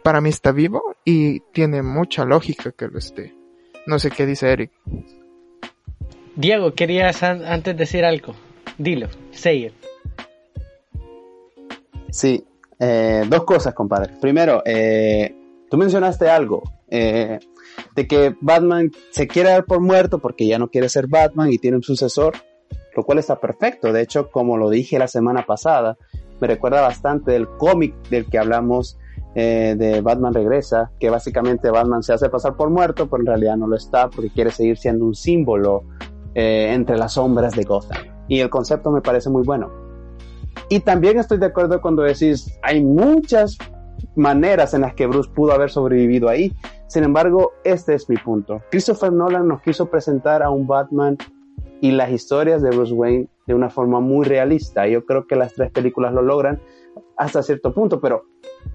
[SPEAKER 6] para mí está vivo y tiene mucha lógica que lo esté. No sé qué dice Eric.
[SPEAKER 3] Diego, querías an- antes decir algo. Dilo, say it.
[SPEAKER 5] Sí, eh, dos cosas, compadre. Primero, eh, tú mencionaste algo, eh, de que Batman se quiere dar por muerto porque ya no quiere ser Batman y tiene un sucesor, lo cual está perfecto. De hecho, como lo dije la semana pasada, me recuerda bastante del cómic del que hablamos eh, de Batman Regresa, que básicamente Batman se hace pasar por muerto, pero en realidad no lo está porque quiere seguir siendo un símbolo eh, entre las sombras de Gotham. Y el concepto me parece muy bueno. Y también estoy de acuerdo cuando decís, hay muchas maneras en las que Bruce pudo haber sobrevivido ahí. Sin embargo, este es mi punto. Christopher Nolan nos quiso presentar a un Batman y las historias de Bruce Wayne de una forma muy realista. Yo creo que las tres películas lo logran hasta cierto punto, pero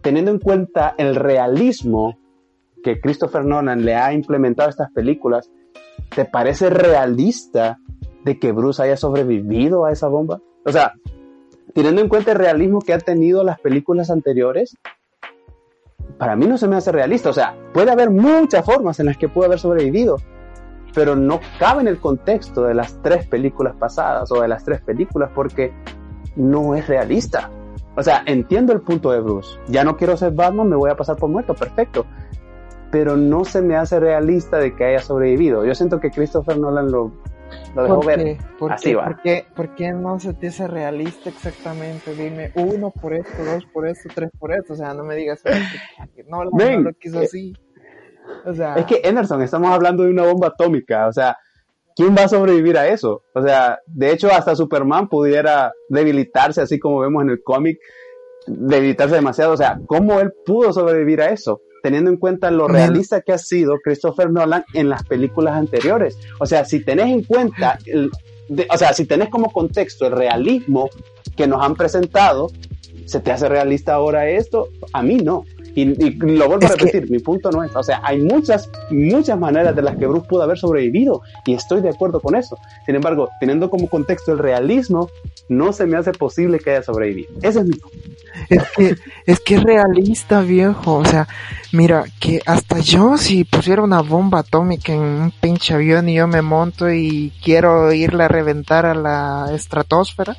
[SPEAKER 5] teniendo en cuenta el realismo que Christopher Nolan le ha implementado a estas películas, ¿te parece realista de que Bruce haya sobrevivido a esa bomba? O sea, teniendo en cuenta el realismo que han tenido las películas anteriores, para mí no se me hace realista. O sea, puede haber muchas formas en las que pudo haber sobrevivido, pero no cabe en el contexto de las tres películas pasadas o de las tres películas porque no es realista. O sea, entiendo el punto de Bruce. Ya no quiero ser Batman, me voy a pasar por muerto, perfecto pero no se me hace realista de que haya sobrevivido. Yo siento que Christopher Nolan lo, lo dejó
[SPEAKER 6] ¿Por
[SPEAKER 5] ver.
[SPEAKER 6] qué? ¿Por
[SPEAKER 5] Así
[SPEAKER 6] qué?
[SPEAKER 5] va.
[SPEAKER 6] ¿Por qué? ¿Por qué no se te hace realista exactamente? Dime, uno por esto, dos por esto, tres por esto. O sea, no me digas no, no,
[SPEAKER 5] Ven,
[SPEAKER 6] lo quiso
[SPEAKER 5] eh,
[SPEAKER 6] así. O sea,
[SPEAKER 5] Es que Anderson, estamos hablando de una bomba atómica, o sea, ¿quién va a sobrevivir a eso? O sea, de hecho, hasta Superman pudiera debilitarse, así como vemos en el cómic, debilitarse demasiado. O sea, ¿cómo él pudo sobrevivir a eso? Teniendo en cuenta lo realista que ha sido Christopher Nolan en las películas anteriores. O sea, si tenés en cuenta, el- de- o sea, si tenés como contexto el realismo que nos han presentado, ¿se te hace realista ahora esto? A mí no. Y, y lo vuelvo a
[SPEAKER 6] que-
[SPEAKER 5] repetir, mi punto no es, o sea, hay muchas, muchas maneras de las que Bruce pudo haber sobrevivido y estoy de acuerdo con eso. Sin embargo, teniendo como contexto el realismo, no se me hace posible que haya sobrevivido. Ese es mi punto.
[SPEAKER 6] Es que, es que es realista, viejo. O sea, mira, que hasta yo, si pusiera una bomba atómica en un pinche avión y yo me monto y quiero irle a reventar a la estratosfera,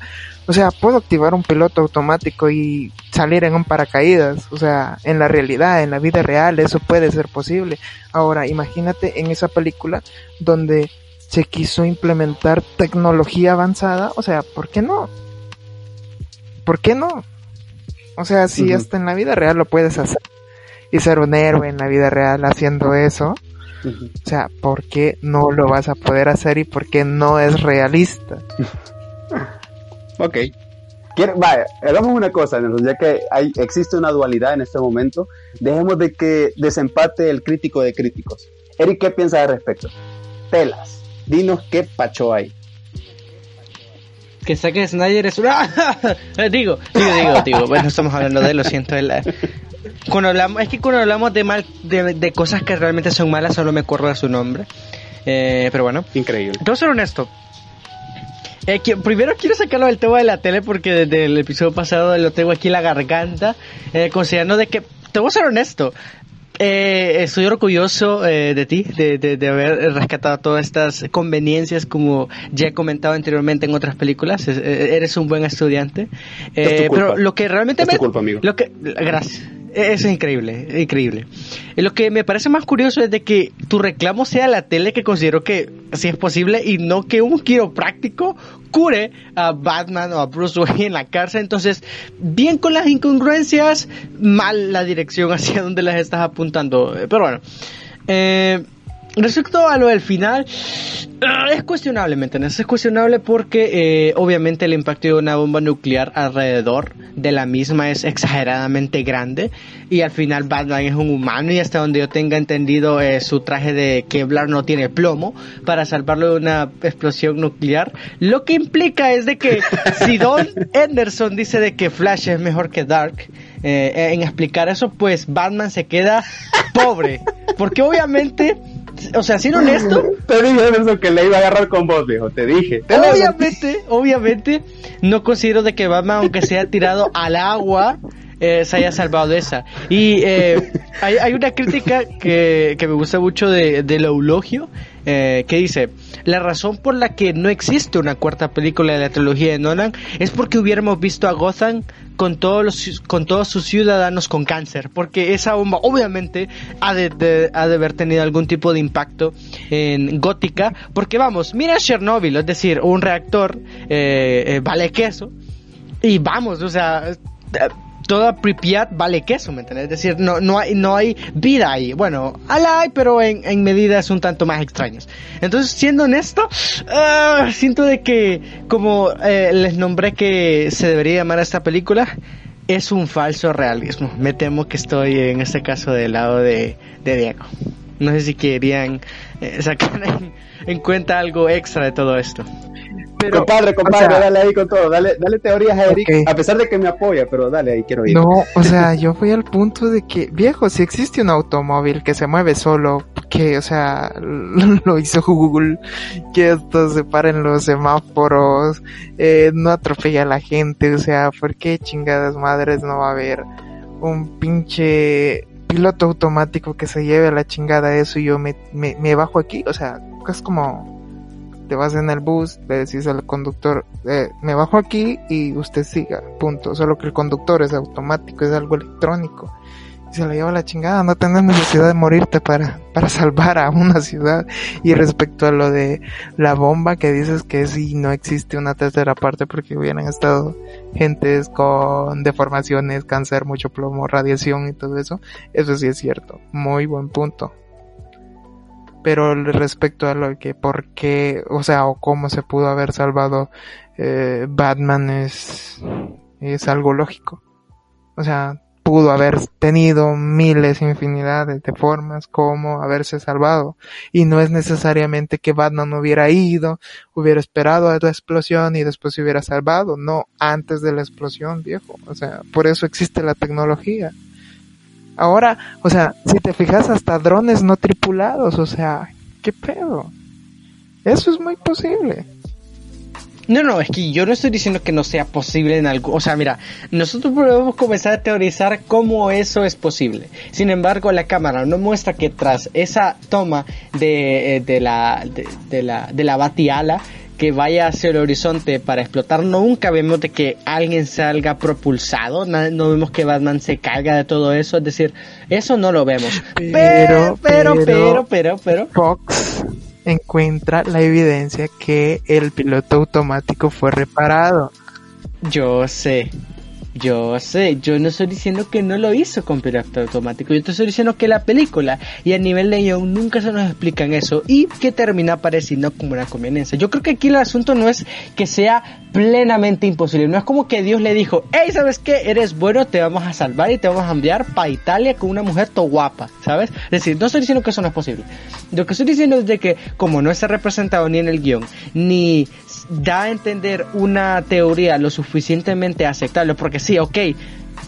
[SPEAKER 6] o sea, puedo activar un piloto automático y salir en un paracaídas. O sea, en la realidad, en la vida real, eso puede ser posible. Ahora, imagínate en esa película donde se quiso implementar tecnología avanzada. O sea, ¿por qué no? ¿Por qué no? O sea, si hasta en la vida real lo puedes hacer y ser un héroe en la vida real haciendo eso, o sea, ¿por qué no lo vas a poder hacer y por qué no es realista?
[SPEAKER 5] Ok. Quiero- vaya, hagamos una cosa, Nelson, ya que hay, existe una dualidad en este momento, dejemos de que desempate el crítico de críticos. Eric, ¿qué piensas al respecto? Telas, dinos qué pacho hay.
[SPEAKER 3] Que saque Snyder es una... digo, digo, digo, digo. Bueno, estamos hablando de, lo siento. de la- Cuando hablamos, es que cuando hablamos de mal, de, de cosas que realmente son malas, solo me acuerdo de su nombre. Eh, pero bueno,
[SPEAKER 5] Increíble.
[SPEAKER 3] a ser honesto. Eh, que- primero quiero sacarlo del tema de la tele porque desde el episodio pasado lo tengo aquí en la garganta, eh, considerando de que, te voy a ser honesto, eh, estoy orgulloso eh, de ti, de, de, de haber rescatado todas estas conveniencias como ya he comentado anteriormente en otras películas, Es- eh, eres un buen estudiante,
[SPEAKER 5] Es tu
[SPEAKER 3] Eh,
[SPEAKER 5] culpa.
[SPEAKER 3] pero lo que realmente
[SPEAKER 5] Es tu
[SPEAKER 3] me...
[SPEAKER 5] culpa, amigo.
[SPEAKER 3] Lo que, gracias. Eso es increíble, increíble. Y Lo que me parece más curioso es de que tu reclamo sea la tele que considero que sí es posible y no que un quiropráctico cure a Batman o a Bruce Wayne en la cárcel. Entonces, bien con las incongruencias, mal la dirección hacia donde las estás apuntando. Eh, Pero bueno, eh, respecto a lo del final, ah, es cuestionable, ¿me entiendes? Es cuestionable porque eh, obviamente el impacto de una bomba nuclear alrededor de la misma es exageradamente grande y al final Batman es un humano y hasta donde yo tenga entendido eh, su traje de Kevlar no tiene plomo para salvarlo de una explosión nuclear. Lo que implica es de que si Don Anderson dice de que Flash es mejor que Dark eh, en explicar eso, pues Batman se queda pobre. Porque obviamente, o sea, siendo honesto,
[SPEAKER 5] Te dije, Nelson, que le iba a agarrar con vos, viejo. Te dije. Te
[SPEAKER 3] obviamente, obviamente, no considero de que Batman, aunque sea tirado al agua, eh, se haya salvado de esa. Y eh, hay, hay una crítica que, que me gusta mucho de, del eulogio, eh, que dice, la razón por la que no existe una cuarta película de la trilogía de Nolan es porque hubiéramos visto a Gotham con todos con todos sus ciudadanos con cáncer porque esa bomba obviamente ha de, ha de haber tenido algún tipo de impacto en Gótica porque vamos mira Chernobyl es decir un reactor eh, eh, vale queso y vamos o sea toda Pripyat vale queso, ¿me entiendes? Es decir, no, no, hay, no hay vida ahí. Bueno, la hay, pero en, en medidas un tanto más extrañas. Entonces, siendo honesto, ah, siento de que, como eh, les nombré que se debería llamar a esta película, es un falso realismo. Me temo que estoy en este caso del lado de, de Diego. No sé si querían eh, sacar en cuenta algo extra de todo esto.
[SPEAKER 6] Pero,
[SPEAKER 5] compadre, compadre,
[SPEAKER 6] o sea-
[SPEAKER 5] dale ahí con todo. Dale, dale teorías a Eric, a pesar de que me apoya, pero dale ahí, quiero ir.
[SPEAKER 6] No, o sea, yo fui al punto de que, viejo, si existe un automóvil que se mueve solo, que, o sea, lo hizo Google, que esto se paren los semáforos, eh, no atropella a la gente, o sea, ¿por qué chingadas madres no va a haber un pinche piloto automático que se lleve a la chingada eso y yo me, me, me bajo aquí? O sea, es como, te vas en el bus, le decís al conductor, eh, me bajo aquí y usted siga, punto. Solo que el conductor es automático, es algo electrónico. Y se lo lleva la chingada, no tenés necesidad de morirte para, para salvar a una ciudad. Y respecto a lo de la bomba que dices que sí, no existe una tercera parte porque hubieran estado gentes con deformaciones, cáncer, mucho plomo, radiación y todo eso, eso sí es cierto. Muy buen punto pero respecto a lo que por qué, o sea, o cómo se pudo haber salvado eh, Batman es es algo lógico. O sea, pudo haber tenido miles, infinidades de formas como haberse salvado. Y no es necesariamente que Batman hubiera ido, hubiera esperado a la explosión y después se hubiera salvado. No, antes de la explosión, viejo. O sea, por eso existe la tecnología. Ahora, o sea, si te fijas hasta drones no tripulados, o sea, ¿qué pedo? Eso es muy posible.
[SPEAKER 3] No, no, es que yo no estoy diciendo que no sea posible en algo. O sea, mira, nosotros podemos comenzar a teorizar cómo eso es posible. Sin embargo, la cámara no muestra que tras esa toma de, eh, de la, de, de la, de la batiala que vaya hacia el horizonte para explotar, nunca vemos de que alguien salga propulsado, no vemos que Batman se caiga de todo eso, es decir, eso no lo vemos.
[SPEAKER 6] Pero,
[SPEAKER 3] pero, pero,
[SPEAKER 6] pero-
[SPEAKER 3] pero, pero,
[SPEAKER 6] Fox encuentra la evidencia que el piloto automático fue reparado.
[SPEAKER 3] Yo sé, yo sé, yo no estoy diciendo que no lo hizo con piloto automático, yo te estoy diciendo que la película y a nivel de guion nunca se nos explican eso y que termina apareciendo como una conveniencia. Yo creo que aquí el asunto no es que sea plenamente imposible, no es como que Dios le dijo, hey, ¿sabes qué? Eres bueno, te vamos a salvar y te vamos a enviar para Italia con una mujer to guapa, ¿sabes? Es decir, no estoy diciendo que eso no es posible. Lo que estoy diciendo es de que como no está representado ni en el guion, ni da a entender una teoría lo suficientemente aceptable, porque sí, ok,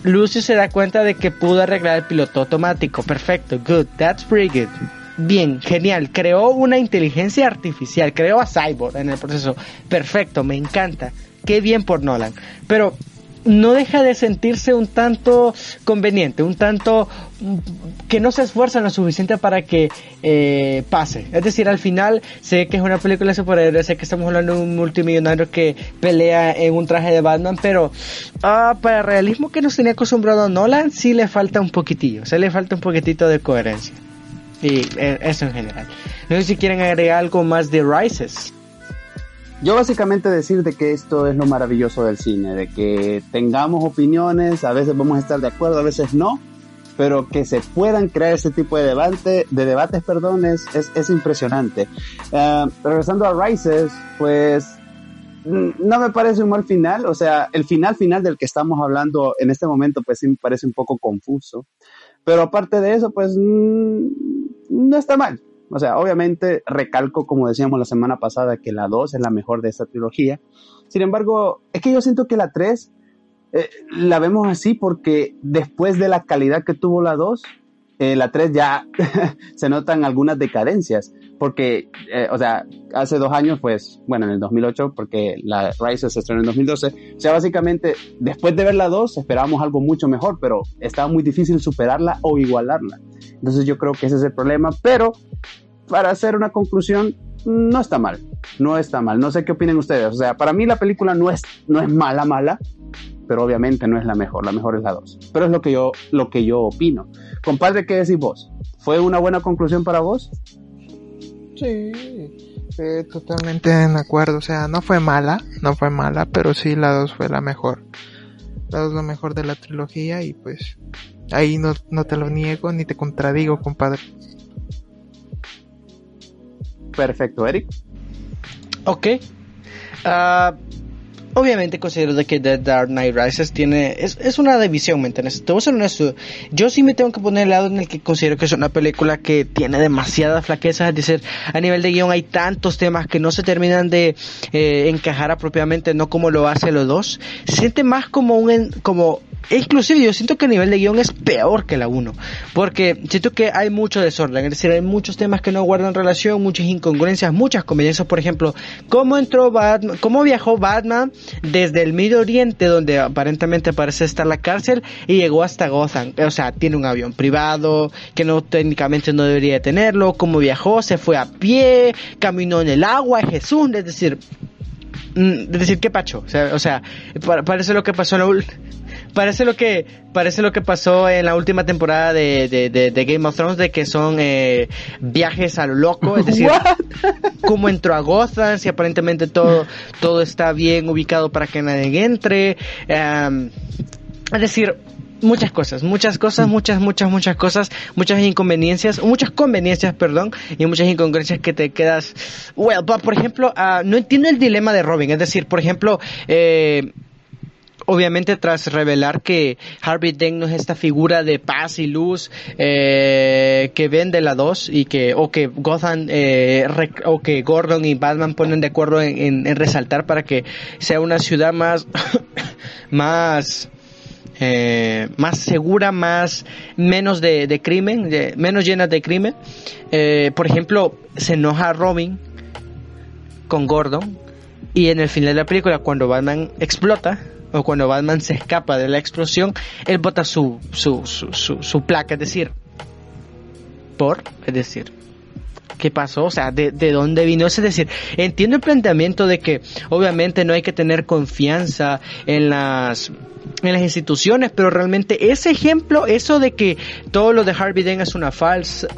[SPEAKER 3] Lucio se da cuenta de que pudo arreglar el piloto automático, perfecto, good, that's pretty good. Bien, genial, creó una inteligencia artificial, creó a Cyborg en el proceso, perfecto, me encanta, qué bien por Nolan, pero no deja de sentirse un tanto conveniente, un tanto mm, que no se esfuerzan lo suficiente para que eh, pase. Es decir, al final sé que es una película de sé que estamos hablando de un multimillonario que pelea en un traje de Batman, pero ah, para el realismo que nos tenía acostumbrado Nolan, sí le falta un poquitillo, sí le falta un poquitito de coherencia. Y eh, eso en general. No sé si quieren agregar algo más de Rises.
[SPEAKER 5] Yo básicamente decir de que esto es lo maravilloso del cine, de que tengamos opiniones, a veces vamos a estar de acuerdo, a veces no, pero que se puedan crear ese tipo de debate, de debates, perdón, es, es, es impresionante. Ah, regresando a Rises, pues mm, no me parece un mal final, o sea, el final final del que estamos hablando en este momento, pues sí me parece un poco confuso, pero aparte de eso, pues mm, no está mal. O sea, obviamente recalco, como decíamos la semana pasada, que la 2 es la mejor de esta trilogía. Sin embargo, es que yo siento que la 3 eh, la vemos así porque después de la calidad que tuvo la 2, eh, la 3 ya se notan algunas decadencias. Porque, eh, o sea, hace dos años, pues, bueno, en el 2008, porque la Rise se estrenó en 2012. O sea, básicamente, después de ver la 2, esperábamos algo mucho mejor, pero estaba muy difícil superarla o igualarla. Entonces yo creo que ese es el problema, pero para hacer una conclusión, no está mal, no está mal. No sé qué opinen ustedes. O sea, para mí la película no es, no es mala, mala, pero obviamente no es la mejor. La mejor es la 2. Pero es lo que yo, lo que yo opino. Compadre, ¿qué decís vos? ¿Fue una buena conclusión para vos?
[SPEAKER 6] Sí, eh, totalmente de acuerdo. O sea, no fue mala, no fue mala, pero sí la 2 fue la mejor. La 2 es la mejor de la trilogía y pues ahí no, no te lo niego ni te contradigo, compadre.
[SPEAKER 5] Perfecto, Eric.
[SPEAKER 3] Ok. Ah, obviamente considero de que The Dark Knight Rises tiene es, es una división, ¿me entiendes? Te voy a ser honesto, yo sí me tengo que poner al lado en el que considero que es una película que tiene demasiadas flaquezas, es decir, a nivel de guion hay tantos temas que no se terminan de eh, encajar apropiadamente, no como lo hace los dos, siente más como un como e inclusive yo siento que el nivel de guion es peor que la 1, porque siento que hay mucho desorden, es decir, hay muchos temas que no guardan relación, muchas incongruencias, muchas conveniencias, por ejemplo, cómo entró Batman, cómo viajó Batman desde el Medio Oriente, donde aparentemente parece estar la cárcel, y llegó hasta Gotham, o sea, tiene un avión privado, que no técnicamente no debería tenerlo, cómo viajó, se fue a pie, caminó en el agua, Jesús, es decir, Mm, es decir, ¿qué pacho? O sea, parece lo que pasó en la parece lo que parece lo que pasó en la última temporada de, de, de- de Game of Thrones de que son eh, viajes a lo loco, es decir, cómo entró a Gotham, si aparentemente todo todo está bien ubicado para que nadie entre, em, es decir, muchas cosas, muchas cosas, muchas, muchas, muchas cosas, muchas inconveniencias, muchas conveniencias, perdón, y muchas incongruencias que te quedas, well, pa- por ejemplo, ah, no entiendo el dilema de Robin, es decir, por ejemplo, eh, obviamente tras revelar que Harvey Dent no es esta figura de paz y luz eh, que ven de la 2 y que o que eh, o que Gordon y Batman ponen de acuerdo en, resaltar para que sea una ciudad más más eh, más segura, más menos de, crimen, menos llena de crimen. Eh, por ejemplo, se enoja Robin con Gordon y en el final de la película cuando Batman explota o cuando Batman se escapa de la explosión, él bota su, su, su, su, su placa, es decir, por, es decir, ¿qué pasó? O sea, ¿de, de dónde vino? Es decir, entiendo el planteamiento de que obviamente no hay que tener confianza en las en las instituciones, pero realmente ese ejemplo, eso de que todo lo de Harvey Dent es una falsa,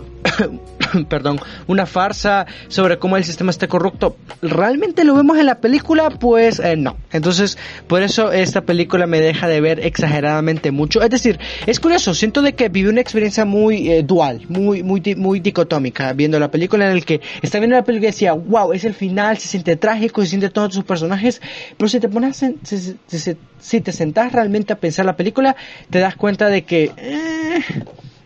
[SPEAKER 3] perdón, una farsa sobre cómo el sistema está corrupto, ¿realmente lo vemos en la película? Pues eh, no. Entonces, por eso esta película me deja de ver exageradamente mucho. Es decir, es curioso, siento de que viví una experiencia muy eh, dual, muy, muy, muy dicotómica, viendo la película en el que estaba viendo la película y decía, wow, es el final, se siente trágico, se siente todos sus personajes, pero si te pones, si, si- si- si te sentás realmente a pensar la película, te das cuenta de que eh,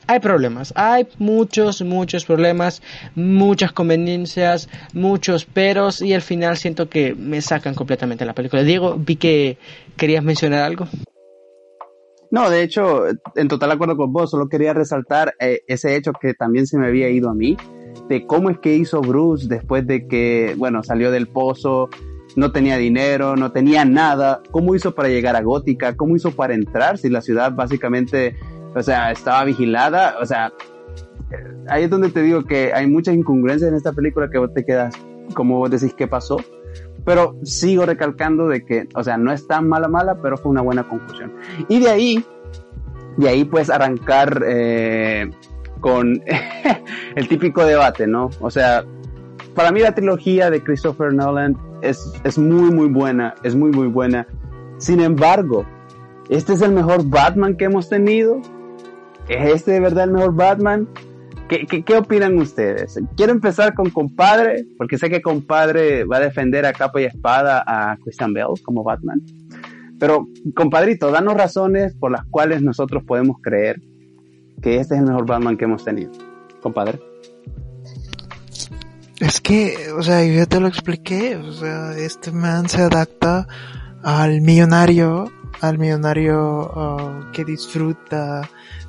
[SPEAKER 3] hay problemas, hay muchos, muchos problemas, muchas conveniencias, muchos peros y al final siento que me sacan completamente la película. Diego, vi que querías mencionar algo.
[SPEAKER 5] No, de hecho, en total acuerdo con vos, solo quería resaltar eh, ese hecho que también se me había ido a mí, de cómo es que hizo Bruce después de que, bueno, salió del pozo, no tenía dinero, no tenía nada, cómo hizo para llegar a Gótica, cómo hizo para entrar, si la ciudad básicamente, o sea, estaba vigilada, o sea, ahí es donde te digo que hay muchas incongruencias en esta película que vos te quedas, como vos decís, ¿qué pasó? Pero sigo recalcando de que, o sea, no es tan mala mala, pero fue una buena conclusión. Y de ahí, de ahí pues arrancar eh, con el típico debate, ¿no? O sea, para mí la trilogía de Christopher Nolan es, es muy, muy buena, es muy, muy buena. Sin embargo, ¿este es el mejor Batman que hemos tenido? ¿Es este de verdad el mejor Batman? ¿Qué, qué, qué opinan ustedes? Quiero empezar con Compadre, porque sé que Compadre va a defender a capa y espada a Christian Bell como Batman. Pero, compadrito, danos razones por las cuales nosotros podemos creer que este es el mejor Batman que hemos tenido. Compadre.
[SPEAKER 6] Es que, o sea, yo te lo expliqué, o sea, este man se adapta al millonario, al millonario uh, que disfruta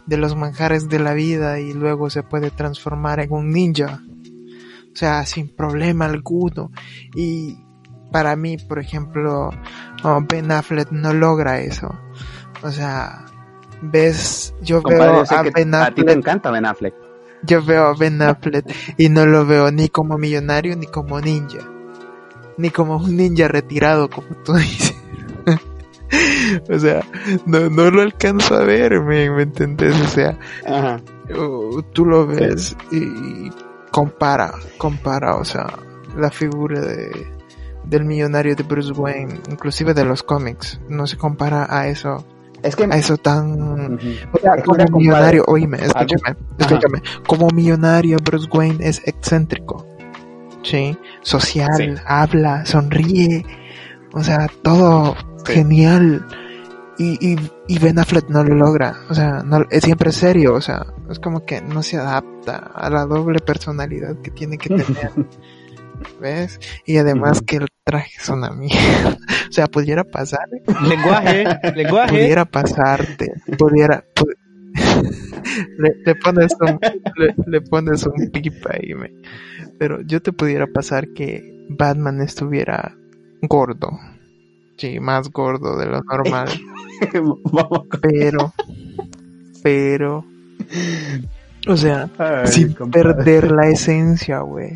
[SPEAKER 6] de los manjares de la vida y luego se puede transformar en un ninja. O sea, sin problema alguno. Y para mí, por ejemplo, uh, Ben Affleck no logra eso. O sea, ves, yo
[SPEAKER 5] Compadre,
[SPEAKER 6] veo
[SPEAKER 5] yo
[SPEAKER 6] a Ben
[SPEAKER 5] a ti te
[SPEAKER 6] Affleck
[SPEAKER 5] encanta Ben Affleck.
[SPEAKER 6] yo veo a Ben Affleck y no lo veo ni como millonario ni como ninja. Ni como un ninja retirado, como tú dices. o sea, no, no lo alcanzo a ver, ¿me, me entendés? O sea,
[SPEAKER 5] Ajá.
[SPEAKER 6] uh, tú lo ves y compara, compara, o sea, la figura de, del millonario de Bruce Wayne, inclusive de los cómics, no se compara a eso,
[SPEAKER 5] Es que...
[SPEAKER 6] a eso tan, o sea, como millonario, oíme, escúchame, escúchame, como millonario Bruce Wayne es excéntrico, sí, social,
[SPEAKER 5] Sí.
[SPEAKER 6] habla, sonríe, O sea, todo genial. Y, y, y Ben Affleck no lo logra. O sea, no, es siempre serio. O sea, es como que no se adapta a la doble personalidad que tiene que tener. ¿Ves? Y además que el traje es una mierda. O sea, pudiera pasar.
[SPEAKER 3] Lenguaje, lenguaje.
[SPEAKER 6] Pudiera pasarte. Pudiera. pu- le, le pones un, le, le pones un pipa ahí, me. Pero yo te pudiera pasar que Batman estuviera gordo. Sí, más gordo de lo normal. Pero, pero, o sea,
[SPEAKER 5] Ay,
[SPEAKER 6] sin
[SPEAKER 5] compadre.
[SPEAKER 6] perder la esencia, güey.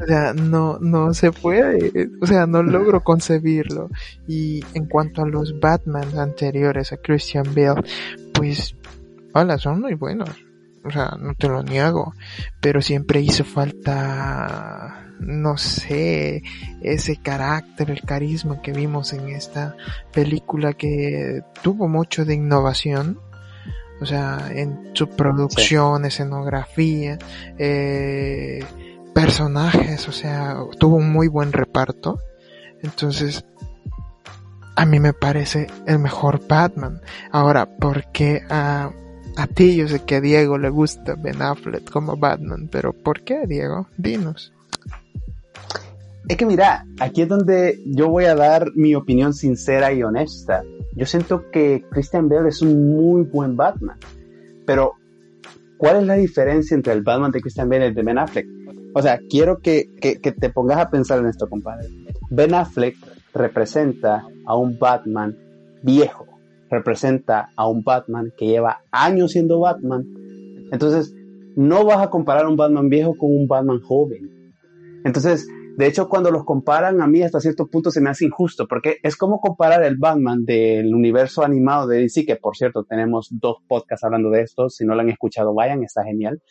[SPEAKER 6] O sea, no, no se puede. O sea, no logro concebirlo. Y en cuanto a los Batman anteriores a Christian Bale, pues, hola, son muy buenos. O sea, no te lo niego. Pero siempre hizo falta, no sé, ese carácter, el carisma que vimos en esta película que tuvo mucho de innovación. O sea, en su producción, escenografía, eh, personajes, o sea, tuvo un muy buen reparto. Entonces, a mí me parece el mejor Batman. Ahora, ¿por qué a, a ti? Yo sé que a Diego le gusta Ben Affleck como Batman, pero ¿por qué, Diego? Dinos.
[SPEAKER 5] Es que mira, aquí es donde yo voy a dar mi opinión sincera y honesta. Yo siento que Christian Bale es un muy buen Batman. Pero, ¿cuál es la diferencia entre el Batman de Christian Bale y el de Ben Affleck? O sea, quiero que, que- que te pongas a pensar en esto, compadre. Ben Affleck representa a un Batman viejo. Representa a un Batman que lleva años siendo Batman. Entonces, no vas a comparar un Batman viejo con un Batman joven. Entonces, de hecho, cuando los comparan a mí hasta cierto punto se me hace injusto, porque es como comparar el Batman del universo animado de DC, que por cierto tenemos dos podcasts hablando de esto, si no lo han escuchado vayan, está genial.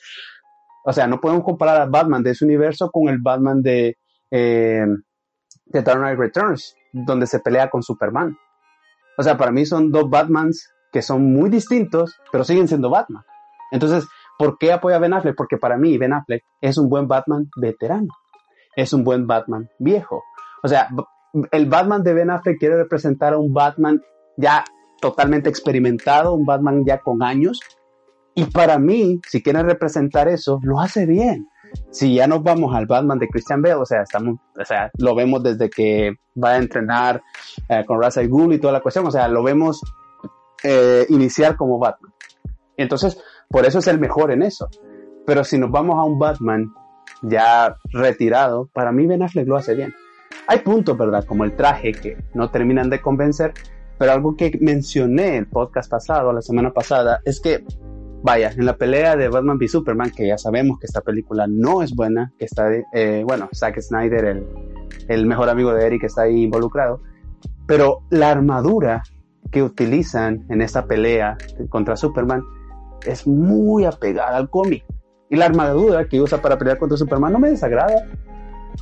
[SPEAKER 5] O sea, no podemos comparar al Batman de ese universo con el Batman de, eh, de Dark Knight Returns, donde se pelea con Superman. O sea, para mí son dos Batmans que son muy distintos, pero siguen siendo Batman. Entonces, ¿por qué apoya a Ben Affleck? Porque para mí Ben Affleck es un buen Batman veterano es un buen Batman viejo. O sea, el Batman de Ben Affleck quiere representar a un Batman ya totalmente experimentado, un Batman ya con años. Y para mí, si quieren representar eso, lo hace bien. Si ya nos vamos al Batman de Christian Bale, o sea, estamos, o sea, lo vemos desde que va a entrenar eh, con Ra's al Ghul y toda la cuestión, o sea, lo vemos eh, iniciar como Batman. Entonces, por eso es el mejor en eso. Pero si nos vamos a un Batman ya retirado, para mí Ben Affleck lo hace bien. Hay puntos, ¿verdad? Como el traje que no terminan de convencer, pero algo que mencioné el podcast pasado, la semana pasada, es que, vaya, en la pelea de Batman v Superman, que ya sabemos que esta película no es buena, que está, eh, bueno, Zack Snyder, el, el mejor amigo de Eric, está ahí involucrado, pero la armadura que utilizan en esta pelea contra Superman es muy apegada al cómic. Y la armadura que usa para pelear contra Superman no me desagrada.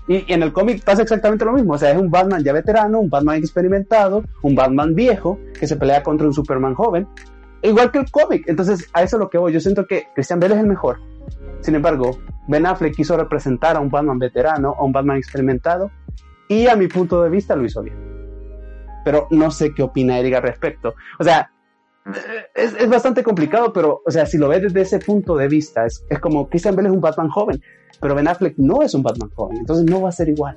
[SPEAKER 5] Y, en el cómic pasa exactamente lo mismo. O sea, es un Batman ya veterano, un Batman experimentado, un Batman viejo que se pelea contra un Superman joven. Igual que el cómic. Entonces, a eso es lo que voy. Yo siento que Christian Bale es el mejor. Sin embargo, Ben Affleck quiso representar a un Batman veterano, a un Batman experimentado. Y a mi punto de vista lo hizo bien. Pero no sé qué opina Eric al respecto. O sea, es, es, bastante complicado, pero, o sea, si lo ves desde ese punto de vista, es, es, como Christian Bale es un Batman joven, pero Ben Affleck no es un Batman joven, entonces no va a ser igual.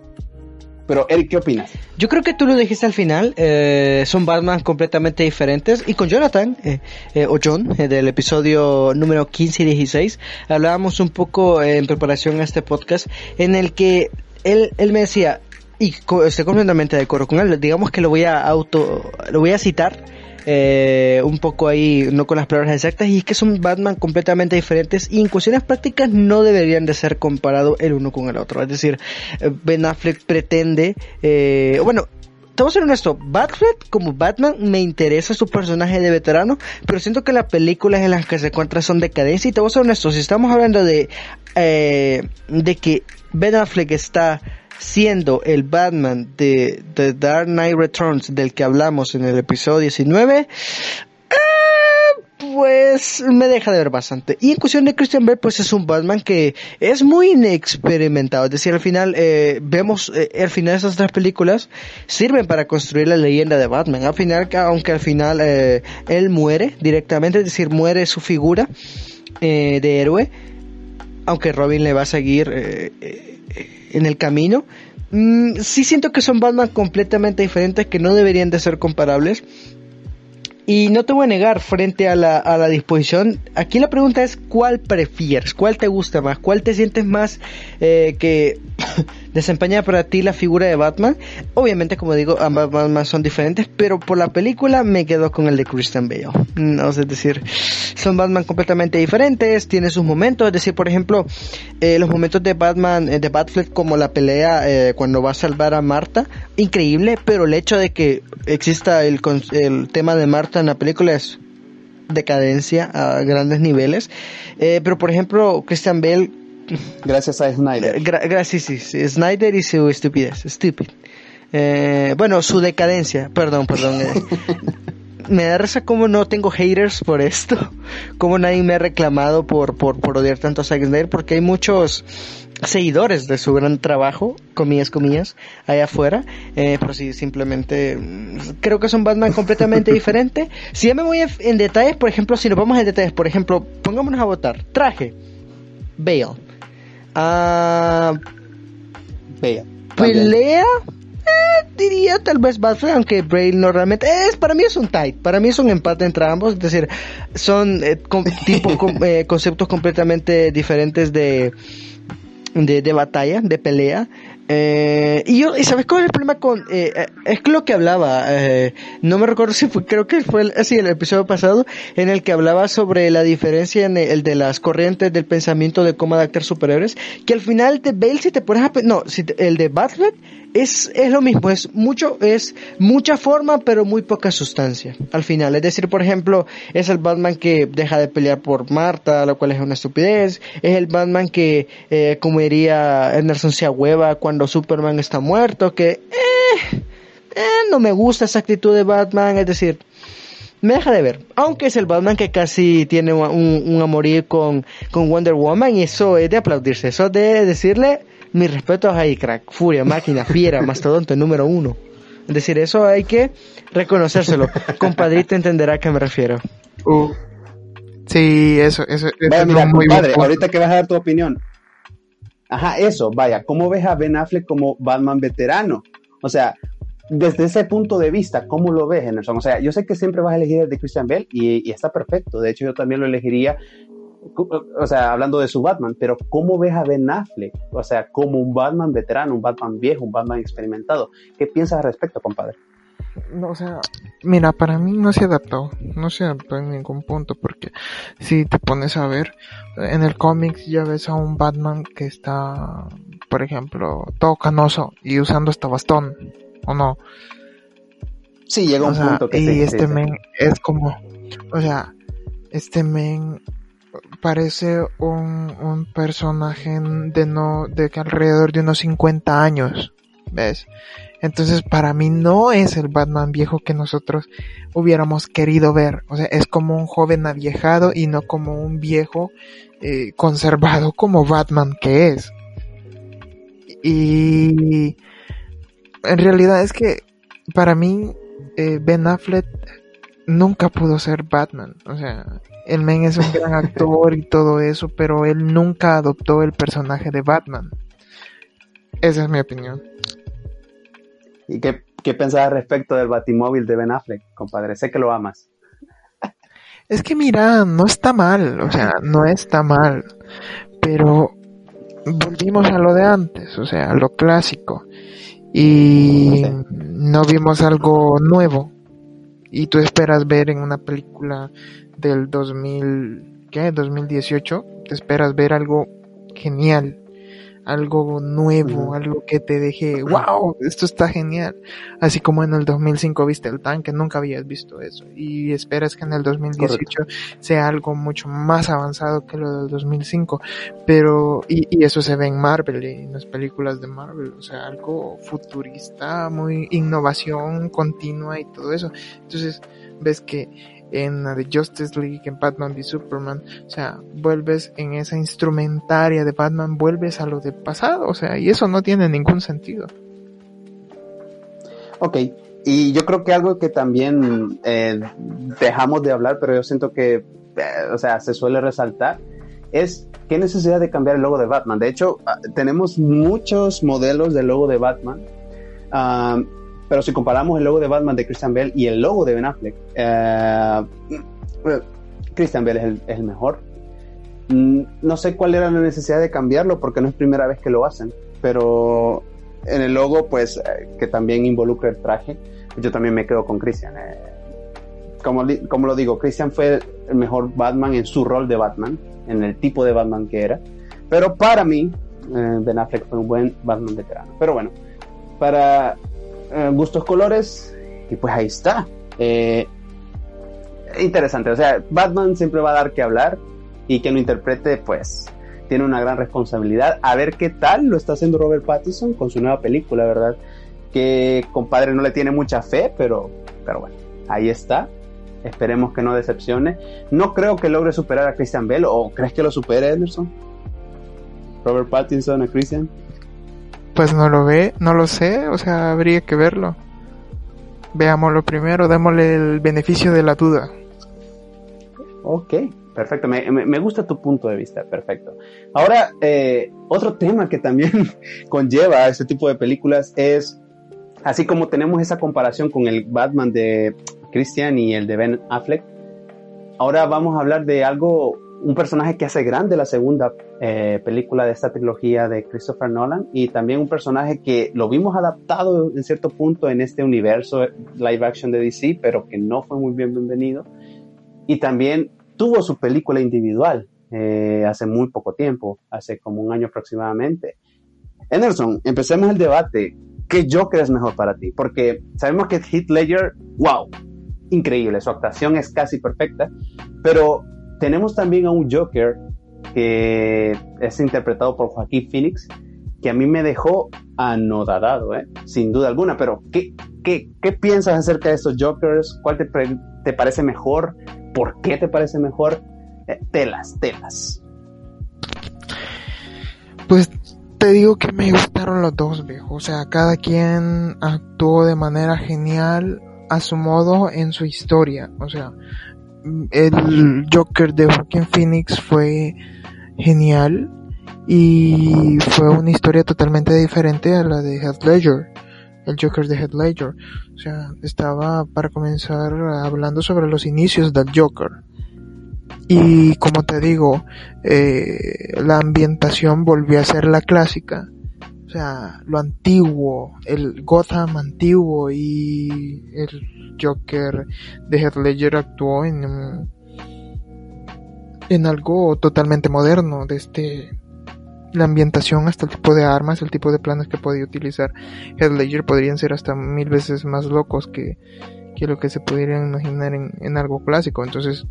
[SPEAKER 5] Pero, Eric, ¿qué opinas?
[SPEAKER 3] Yo creo que tú lo dijiste al final, eh, son Batman completamente diferentes. Y con Jonathan, eh, eh, o John, del episodio número 15 y 16, hablábamos un poco en preparación a este podcast, en el que él, él me decía, y estoy completamente de acuerdo con él, digamos que lo voy a auto, lo voy a citar, eh, un poco ahí, no con las palabras exactas, y es que son Batman completamente diferentes y en cuestiones prácticas no deberían de ser comparados el uno con el otro. Es decir, Ben Affleck pretende, eh, bueno, a ser honesto, Batman como Batman me interesa su personaje de veterano, pero siento que las películas en las que se encuentra son decadencia y te voy a ser honesto, si estamos hablando de, eh, de que Ben Affleck está siendo el Batman de The Dark Knight Returns del que hablamos en el episodio 19, eh, pues me deja de ver bastante. Y en cuestión de Christian Bale, pues es un Batman que es muy inexperimentado. Es decir, al final, eh, vemos, eh, al final esas tres películas sirven para construir la leyenda de Batman. Al final, aunque al final eh, él muere directamente, es decir, muere su figura de héroe, aunque Robin le va a seguir en el camino. Mm, sí siento que son Batman completamente diferentes que no deberían de ser comparables. Y no te voy a negar frente a la, a la disposición. Aquí la pregunta es cuál prefieres, cuál te gusta más, cuál te sientes más eh, que desempeña para ti la figura de Batman. Obviamente, como digo, ambas Batman son diferentes, pero por la película me quedo con el de Christian Bale. No es decir, son Batman completamente diferentes, tiene sus momentos, es decir, por ejemplo, eh, los momentos de Batman, eh, de Batfleck como la pelea eh, cuando va a salvar a Marta, increíble, pero el hecho de que exista el, el tema de Marta en la película es decadencia a grandes niveles. Eh, pero por ejemplo, Christian Bale
[SPEAKER 5] Gracias a Snyder.
[SPEAKER 3] Gra- gracias, sí, sí, Snyder y su estupidez, stupid. Eh, bueno, su decadencia, perdón, perdón. eh. me da risa como no tengo haters por esto, como nadie me ha reclamado por, por, por odiar tanto a Zack Snyder, porque hay muchos seguidores de su gran trabajo, comillas, comillas, allá afuera, eh, pero sí, simplemente mm, creo que es un Batman completamente diferente. Si ya me voy en detalles, por ejemplo, si nos vamos en detalles, por ejemplo, pongámonos a votar, traje, Bale, Ah,
[SPEAKER 5] Bella.
[SPEAKER 3] pelea, eh, diría tal vez Batman, aunque Braille no realmente es. Para mí es un tight, para mí es un empate entre ambos. Es decir, son eh, tipo eh, conceptos completamente diferentes de, de, de batalla, de pelea. Eh, y yo, ¿y sabes cuál es el problema con, eh, eh, es lo que hablaba, eh, no me recuerdo si fue, creo que fue el, eh, sí, el episodio pasado, en el que hablaba sobre la diferencia en el, de las corrientes del pensamiento de cómo adaptar superhéroes, que al final de Bale, si te pones a, no, si te- el de Batman, es, es lo mismo, es mucho, es mucha forma, pero muy poca sustancia, al final. Es decir, por ejemplo, es el Batman que deja de pelear por Marta, lo cual es una estupidez, es el Batman que, eh, como diría Anderson se cuando Superman está muerto, que, eh, eh, no me gusta esa actitud de Batman, es decir, me deja de ver. Aunque es el Batman que casi tiene un, un amorío con, con Wonder Woman y eso es de aplaudirse. Eso es de decirle mis respetos ahí, crack. Furia, máquina, fiera, mastodonte número uno. Es decir, eso hay que reconocérselo. Compadrito entenderá a qué me refiero.
[SPEAKER 6] Uh, sí, eso, eso, eso
[SPEAKER 5] Vaya, mira,
[SPEAKER 6] muy
[SPEAKER 5] compadre, ahorita que vas a dar tu opinión. Ajá, eso, vaya, ¿cómo ves a Ben Affleck como Batman veterano? O sea, desde ese punto de vista, ¿cómo lo ves, Henderson? O sea, yo sé que siempre vas a elegir el de Christian Bale y, y está perfecto. De hecho, yo también lo elegiría, o sea, hablando de su Batman, pero ¿cómo ves a Ben Affleck? O sea, como un Batman veterano, un Batman viejo, un Batman experimentado. ¿Qué piensas al respecto, compadre?
[SPEAKER 6] No, o sea, mira, para mí no se adaptó, no se adaptó en ningún punto, porque si te pones a ver, en el cómic ya ves a un Batman que está, por ejemplo, todo canoso y usando hasta bastón, ¿o no?
[SPEAKER 5] Sí, llega
[SPEAKER 6] O
[SPEAKER 5] un
[SPEAKER 6] sea,
[SPEAKER 5] punto que
[SPEAKER 6] y
[SPEAKER 5] sí,
[SPEAKER 6] este
[SPEAKER 5] sí, sí.
[SPEAKER 6] men es como, o sea, este men parece un, un personaje de no, de que alrededor de unos 50 años, ¿ves? Entonces para mí no es el Batman viejo que nosotros hubiéramos querido ver, o sea, es como un joven aviejado y no como un viejo eh, conservado como Batman que es. Y en realidad es que para mí eh, Ben Affleck nunca pudo ser Batman. O sea, el men es un gran actor y todo eso, pero él nunca adoptó el personaje de Batman. Esa es mi opinión.
[SPEAKER 5] ¿Y qué, qué pensás al respecto del Batimóvil de Ben Affleck, compadre? Sé que lo amas.
[SPEAKER 6] Es que mira, no está mal, o sea, no está mal, pero volvimos a lo de antes, o sea, a lo clásico, y no vimos algo nuevo, y tú esperas ver en una película del 2000, ¿qué? 2018, te esperas ver algo genial, algo nuevo, algo que te deje, wow, esto está genial. Así como en el 2005 viste el tanque, nunca habías visto eso. Y esperas que en el 2018 sea algo mucho más avanzado que lo del 2005. Pero, y, y eso se ve en Marvel, y en las películas de Marvel, o sea, algo futurista, muy innovación continua y todo eso. Entonces, ves que en la de Justice League, en Batman v Superman, o sea, vuelves en esa instrumentaria de Batman, vuelves a lo de pasado, o sea, y eso no tiene ningún sentido.
[SPEAKER 5] Ok, y yo creo que algo que también eh, dejamos de hablar, pero yo siento que, eh, o sea, se suele resaltar, es qué necesidad de cambiar el logo de Batman. De hecho, ah, tenemos muchos modelos del logo de Batman, ah, pero si comparamos el logo de Batman de Christian Bell y el logo de Ben Affleck, eh, Christian Bell es el, es el mejor. Mm, No sé cuál era la necesidad de cambiarlo porque no es primera vez que lo hacen, pero en el logo, pues, eh, que también involucra el traje, yo también me quedo con Christian. eh. como, como lo digo, Christian fue el mejor Batman en su rol de Batman, en el tipo de Batman que era. Pero para mí, Ben Affleck fue un buen Batman veterano. Pero bueno, para eh, gustos colores, y pues ahí está. Eh, interesante, o sea, Batman siempre va a dar que hablar y quien lo interprete, pues, tiene una gran responsabilidad. A ver qué tal lo está haciendo Robert Pattinson con su nueva película, ¿verdad? Que compadre no le tiene mucha fe, pero, pero bueno, ahí está. Esperemos que no decepcione. No creo que logre superar a Christian Bell, o crees que lo supere, Anderson? Robert Pattinson a Christian.
[SPEAKER 6] Pues no lo ve, no lo sé, o sea, habría que verlo. Veámoslo primero, démosle el beneficio de la duda.
[SPEAKER 5] Ok, perfecto. Me, me- gusta tu punto de vista, perfecto. Ahora, eh, otro tema que también conlleva este tipo de películas es, así como tenemos esa comparación con el Batman de Christian y el de Ben Affleck, ahora vamos a hablar de algo, un personaje que hace grande la segunda eh, película de esta trilogía de Christopher Nolan y también un personaje que lo vimos adaptado en cierto punto en este universo live action de DC, pero que no fue muy bien bienvenido. Y también tuvo su película individual eh, hace muy poco tiempo, hace como un año aproximadamente. Anderson, empecemos el debate. ¿Qué Joker es mejor para ti? Porque sabemos que Heath Ledger, wow, increíble, su actuación es casi perfecta, pero tenemos también a un Joker que es interpretado por Joaquín Phoenix, que a mí me dejó anodadado, ¿eh? sin duda alguna, pero ¿qué, qué, qué piensas acerca de estos Jokers? ¿Cuál te, te parece mejor? ¿Por qué te parece mejor? Eh, telas, telas.
[SPEAKER 6] Pues te digo que me gustaron los dos, viejo. O sea, cada quien actuó de manera genial a su modo en su historia. O sea, el Joker de Joaquin Phoenix fue genial y fue una historia totalmente diferente a la de Heath Ledger. El Joker de Heath Ledger. O sea, estaba para comenzar hablando sobre los inicios del Joker. Y como te digo, eh, la ambientación volvió a ser la clásica. O sea, lo antiguo, el Gotham antiguo y el Joker de Heath Ledger actuó en, en algo totalmente moderno, desde la ambientación hasta el tipo de armas, el tipo de planes que podía utilizar Heath Ledger podrían ser hasta mil veces más locos que, que lo que se pudieran imaginar en, en algo clásico. Entonces,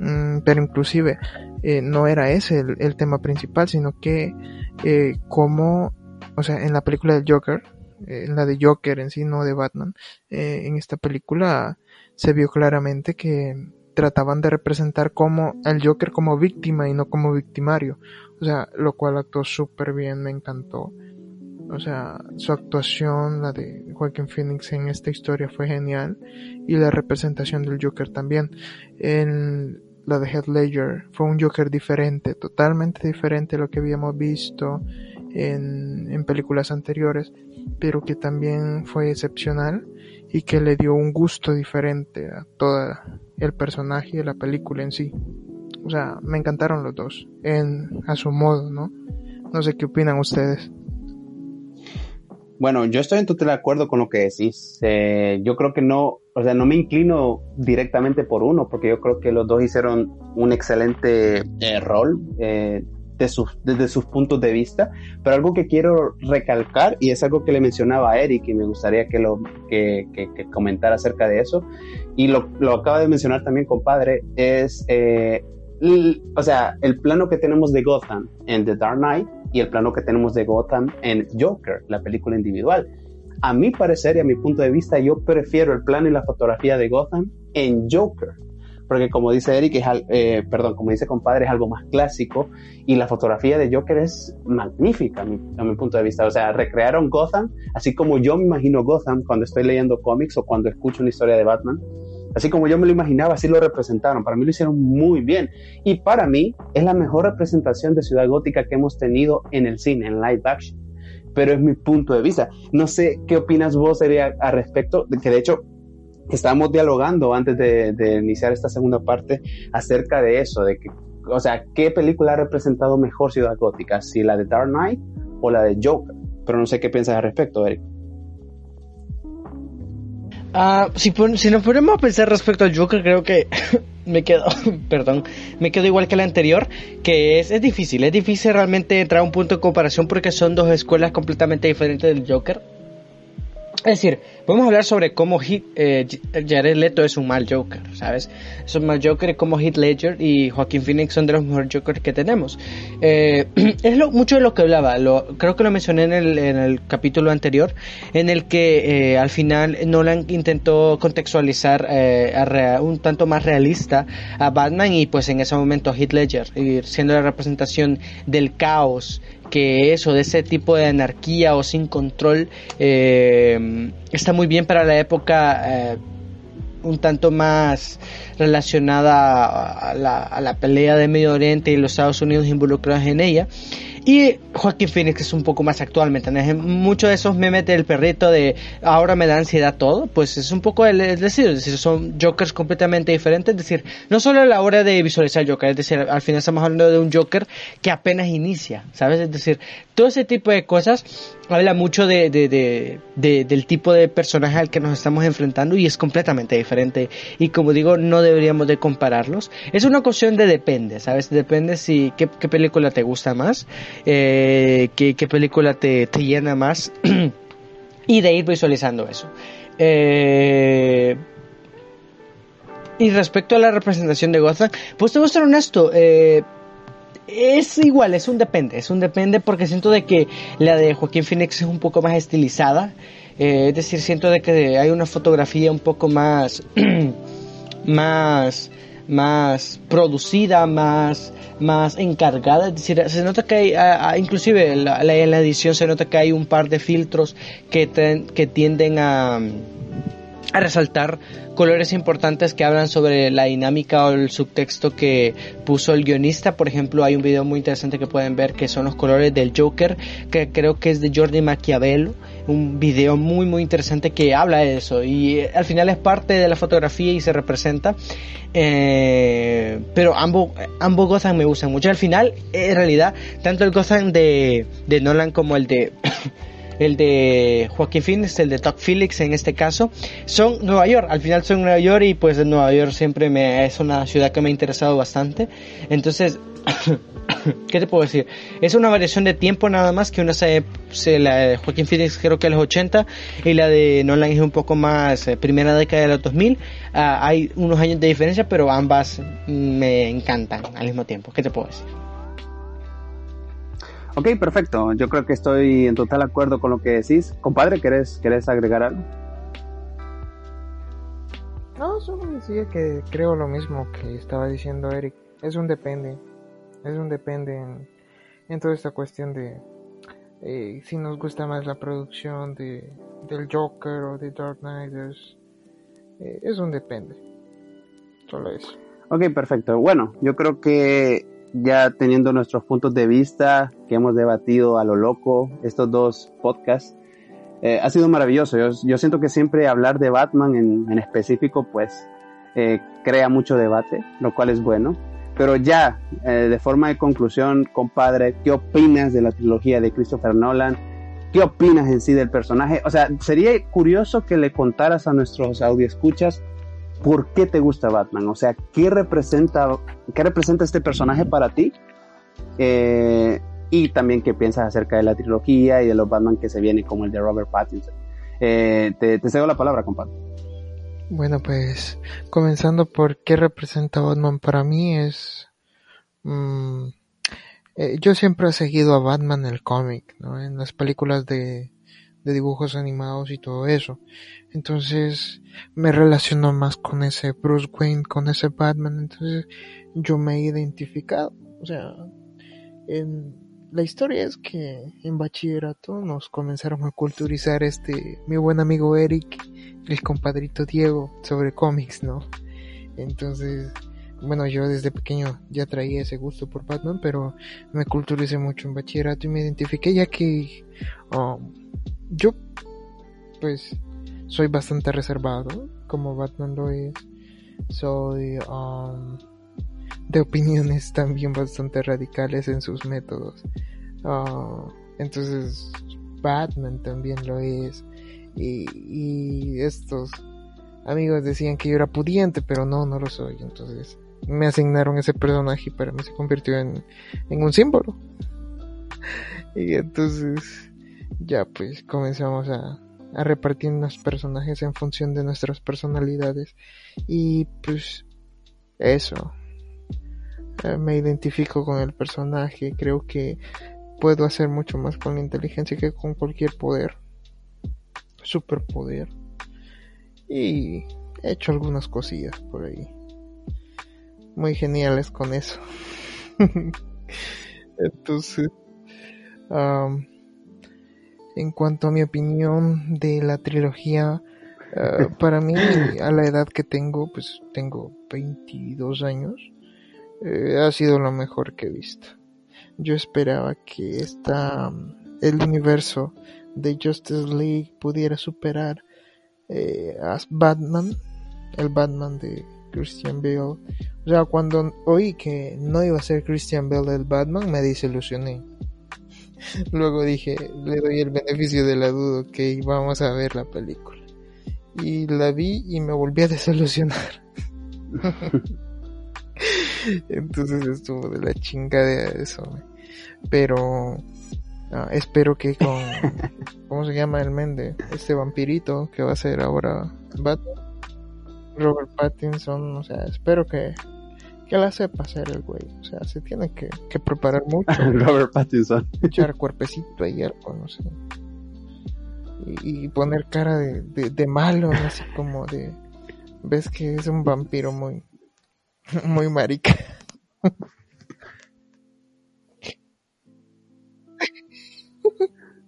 [SPEAKER 6] Mm, pero inclusive eh, no era ese el, el tema principal, sino que eh, como, o sea, en la película del Joker, eh, en la de Joker en sí, no de Batman, eh, en esta película se vio claramente que trataban de representar como el Joker como víctima y no como victimario, o sea, lo cual actuó súper bien, me encantó. O sea, su actuación, la de Joaquin Phoenix en esta historia fue genial y la representación del Joker también. En la de Heath Ledger fue un Joker diferente, totalmente diferente a lo que habíamos visto en, en películas anteriores, pero que también fue excepcional y que le dio un gusto diferente a todo el personaje y la película en sí. O sea, me encantaron los dos, en, a su modo, ¿no? No sé qué opinan ustedes.
[SPEAKER 5] Bueno, yo estoy en total acuerdo con lo que decís. Eh, yo creo que no, o sea, no me inclino directamente por uno, porque yo creo que los dos hicieron un excelente eh, rol eh, de sus, desde sus puntos de vista. Pero algo que quiero recalcar, y es algo que le mencionaba a Eric, y me gustaría que lo que, que, que comentara acerca de eso, y lo, lo acaba de mencionar también, compadre, es, eh, o sea, el plano que tenemos de Gotham en The Dark Knight y el plano que tenemos de Gotham en Joker, la película individual. A mi parecer y a mi punto de vista, yo prefiero el plano y la fotografía de Gotham en Joker, porque como dice Eric, es eh, perdón, como dice compadre, es algo más clásico y la fotografía de Joker es magnífica a mi, a mi punto de vista. O sea, recrearon Gotham, así como yo me imagino Gotham cuando estoy leyendo cómics o cuando escucho una historia de Batman. Así como yo me lo imaginaba, así lo representaron. Para mí lo hicieron muy bien. Y para mí es la mejor representación de Ciudad Gótica que hemos tenido en el cine, en live action. Pero es mi punto de vista. No sé qué opinas vos, Eri, a- al respecto, de que de hecho estábamos dialogando antes de, iniciar esta segunda parte acerca de eso, de que, o sea, ¿qué película ha representado mejor Ciudad Gótica? ¿Si la de Dark Knight o la de Joker? Pero no sé qué piensas al respecto, Eric.
[SPEAKER 3] Ah, si, si nos ponemos a pensar respecto al Joker, creo que me quedo, perdón, me quedo igual que la anterior, que es, es difícil, es difícil realmente entrar a un punto de comparación porque son dos escuelas completamente diferentes del Joker. Es decir, podemos hablar sobre cómo Heath, eh, Jared Leto es un mal Joker, ¿sabes? Es un mal Joker y cómo Heath Ledger y Joaquin Phoenix son de los mejores Jokers que tenemos. Eh, es lo, mucho de lo que hablaba, lo, creo que lo mencioné en el, capítulo anterior, en el que eh, al final Nolan intentó contextualizar un tanto más realista a Batman y pues en ese momento Heath Ledger, siendo la representación del caos que eso, de ese tipo de anarquía o sin control, eh, está muy bien para la época eh, un tanto más relacionada a la, a la pelea de Medio Oriente y los Estados Unidos involucrados en ella. Y Joaquín Phoenix es un poco más actual, ¿me entiendes? Muchos de esos memes del perrito de ahora me da ansiedad todo, pues es un poco el, es decir, es decir, son Jokers completamente diferentes, es decir, no solo a la hora de visualizar Joker, es decir, al final estamos hablando de un Joker que apenas inicia, ¿sabes? Es decir, todo ese tipo de cosas habla mucho de, de, de, de, del tipo de personaje al que nos estamos enfrentando y es completamente diferente. Y como digo, no deberíamos de compararlos. Es una cuestión de depende, ¿sabes? Depende si qué película te gusta más, eh, qué, película te, te llena más y de ir visualizando eso. Eh, y respecto a la representación de Gotham, pues te voy a ser honesto, eh, es igual, es un depende, es un depende porque siento de que la de Joaquín Phoenix es un poco más estilizada, eh, es decir, siento de que hay una fotografía un poco más, más, más producida, más, más encargada, es decir, se nota que hay, a- a- inclusive la, en la edición se nota que hay un par de filtros que tienden a a resaltar colores importantes que hablan sobre la dinámica o el subtexto que puso el guionista. Por ejemplo, hay un video muy interesante que pueden ver que son los colores del Joker, que creo que es de Jordi Maquiavelo. Un video muy muy interesante que habla de eso y eh, al final es parte de la fotografía y se representa. Eh, pero ambos, ambos Gotham me gustan mucho. Al final, en realidad, tanto el Gotham de, de Nolan como el de el de Joaquín Phoenix, el de Todd Phillips en este caso, son Nueva York. Al final son Nueva York y pues Nueva York siempre me es una ciudad que me ha interesado bastante. Entonces, ¿qué te puedo decir? Es una variación de tiempo nada más que una se, se- la de Joaquín Phoenix creo que es los 80 y la de Nolan es un poco más eh, primera década de los 2000. Ah, hay unos años de diferencia, pero ambas me encantan al mismo tiempo. ¿Qué te puedo decir?
[SPEAKER 5] Ok, perfecto. Yo creo que estoy en total acuerdo con lo que decís. Compadre, ¿querés, querés agregar algo?
[SPEAKER 6] No, solo decía que creo lo mismo que estaba diciendo Eric. Es un depende. Es un depende en, en toda esta cuestión de eh, si nos gusta más la producción de, del Joker o de Dark Knight. Es, eh, es un depende. Solo eso.
[SPEAKER 5] Ok, perfecto. Bueno, yo creo que ya teniendo nuestros puntos de vista que hemos debatido a lo loco estos dos podcasts, eh, ha sido maravilloso. Yo, yo siento que siempre hablar de Batman en, en específico, pues, eh, crea mucho debate, lo cual es bueno. Pero ya, eh, de forma de conclusión, compadre, ¿qué opinas de la trilogía de Christopher Nolan? ¿Qué opinas en sí del personaje? O sea, sería curioso que le contaras a nuestros audioescuchas por qué te gusta Batman, o sea, qué representa, qué representa este personaje para ti, Eh, y también qué piensas acerca de la trilogía y de los Batman que se vienen, como el de Robert Pattinson. Eh, te cedo la palabra, compadre.
[SPEAKER 6] Bueno, pues comenzando por qué representa Batman para mí es... mm, eh, yo siempre he seguido a Batman en el cómic, ¿no? En las películas de, de dibujos animados y todo eso. Entonces me relaciono más con ese Bruce Wayne, con ese Batman. Entonces yo me he identificado. O sea, en, la historia es que en bachillerato nos comenzaron a culturizar este, mi buen amigo Eric, el compadrito Diego, sobre cómics, ¿no? Entonces, bueno, yo desde pequeño ya traía ese gusto por Batman, pero me culturicé mucho en bachillerato y me identifiqué ya que um, yo, pues, soy bastante reservado, como Batman lo es. Soy um, de opiniones también bastante radicales en sus métodos. Uh, entonces, Batman también lo es. Y, y estos amigos decían que yo era pudiente, pero no, no lo soy. Entonces, me asignaron ese personaje y para mí se convirtió en, en un símbolo. y entonces, ya pues comenzamos a, a repartir los personajes en función de nuestras personalidades. Y pues, eso. Eh, me identifico con el personaje, creo que puedo hacer mucho más con la inteligencia que con cualquier poder, superpoder. Y he hecho algunas cosillas por ahí. Muy geniales con eso. Entonces, en cuanto a mi opinión de la trilogía, uh, para mí, a la edad que tengo, pues tengo 22 años, eh, ha sido lo mejor que he visto. Yo esperaba que esta, el universo de Justice League pudiera superar eh, a Batman, el Batman de Christian Bale. O sea, cuando oí que no iba a ser Christian Bale el Batman, me desilusioné. Luego dije, le doy el beneficio de la duda, que vamos a ver la película. Y la vi y me volví a desilusionar. Entonces estuvo de la chingada eso. Pero ah, espero que con... ¿Cómo se llama el mende? Este vampirito que va a ser ahora Batman. Robert Pattinson, o sea, espero que, que la sepa hacer el güey. O sea, se tiene que, que preparar mucho.
[SPEAKER 5] Robert Pattinson.
[SPEAKER 6] Echar cuerpecito ahí, algo, no sé. Y, y poner cara de, de, de malo, así como de... Ves que es un vampiro muy, muy marica.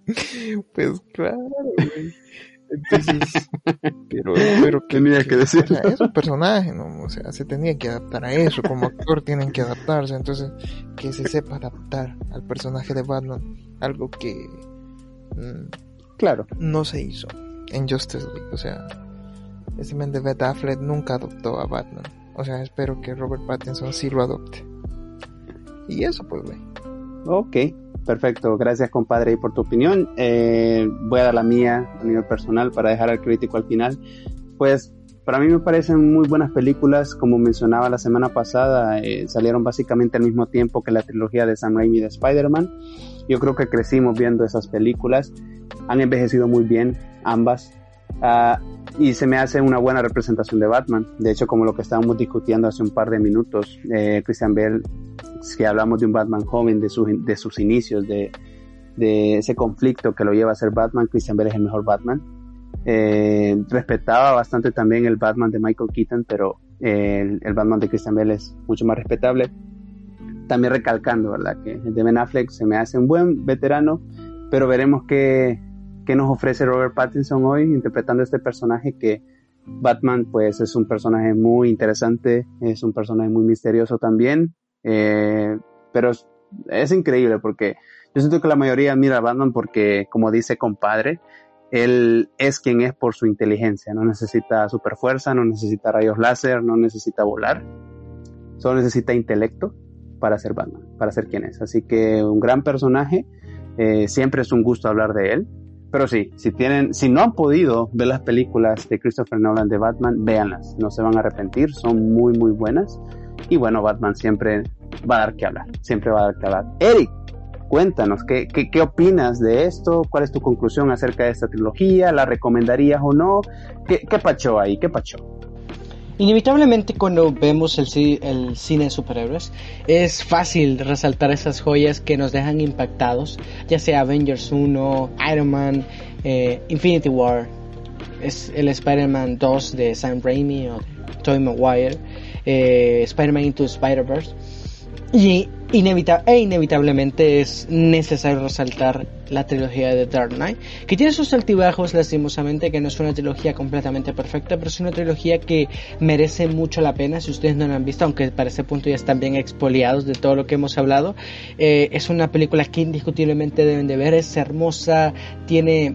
[SPEAKER 6] Pues claro, güey. Entonces, pero, pero que,
[SPEAKER 5] Tenía que decir.
[SPEAKER 6] o sea, es un personaje, ¿no? O sea, se tenía que adaptar a eso, como actor tienen que adaptarse, entonces, que se sepa adaptar al personaje de Batman, algo que mm,
[SPEAKER 5] Claro.
[SPEAKER 6] no se hizo en Justice League, o sea, ese men de Ben Affleck nunca adoptó a Batman, o sea, espero que Robert Pattinson sí lo adopte. Y eso pues, güey.
[SPEAKER 5] Ok, perfecto. Gracias, compadre, por tu opinión. Eh, voy a dar la mía a nivel personal para dejar al crítico al final. Pues para mí me parecen muy buenas películas. Como mencionaba la semana pasada, eh, salieron básicamente al mismo tiempo que la trilogía de Sam Raimi de Spider-Man. Yo creo que crecimos viendo esas películas. Han envejecido muy bien ambas. Ah, y se me hace una buena representación de Batman. De hecho, como lo que estábamos discutiendo hace un par de minutos, eh, Christian Bale, si hablamos de un Batman joven, de, sus de sus inicios, de, ese conflicto que lo lleva a ser Batman, Christian Bale es el mejor Batman. Eh, respetaba bastante también el Batman de Michael Keaton, pero eh, el, Batman de Christian Bale es mucho más respetable. También recalcando, ¿verdad? Que el de Ben Affleck se me hace un buen veterano, pero veremos qué, qué nos ofrece Robert Pattinson hoy interpretando este personaje que Batman pues es un personaje muy interesante, es un personaje muy misterioso también, eh, pero es, es increíble porque yo siento que la mayoría mira a Batman porque como dice compadre, él es quien es por su inteligencia, no necesita super fuerza, no necesita rayos láser, no necesita volar, solo necesita intelecto para ser Batman, para ser quien es. Así que un gran personaje, eh, siempre es un gusto hablar de él. Pero sí, si tienen, si no han podido ver las películas de Christopher Nolan de Batman, véanlas, no se van a arrepentir, son muy muy buenas. Y bueno, Batman siempre va a dar que hablar, siempre va a dar que hablar. Eric, cuéntanos, ¿qué, qué, qué opinas de esto? ¿Cuál es tu conclusión acerca de esta trilogía? ¿La recomendarías o no? ¿Qué, qué pachó ahí? ¿Qué pachó?
[SPEAKER 3] Inevitablemente cuando vemos el, ci- el cine de superhéroes es fácil resaltar esas joyas que nos dejan impactados, ya sea Avengers 1, Iron Man, eh, Infinity War, es el Spider-Man 2 de Sam Raimi o Tobey Maguire, eh, Spider-Man Into Spider-Verse. Y inevita e inevitablemente es necesario resaltar la trilogía de Dark Knight, que tiene sus altibajos lastimosamente, que no es una trilogía completamente perfecta, pero es una trilogía que merece mucho la pena si ustedes no la han visto, aunque para ese punto ya están bien expoliados de todo lo que hemos hablado. Eh, es una película que indiscutiblemente deben de ver, es hermosa, tiene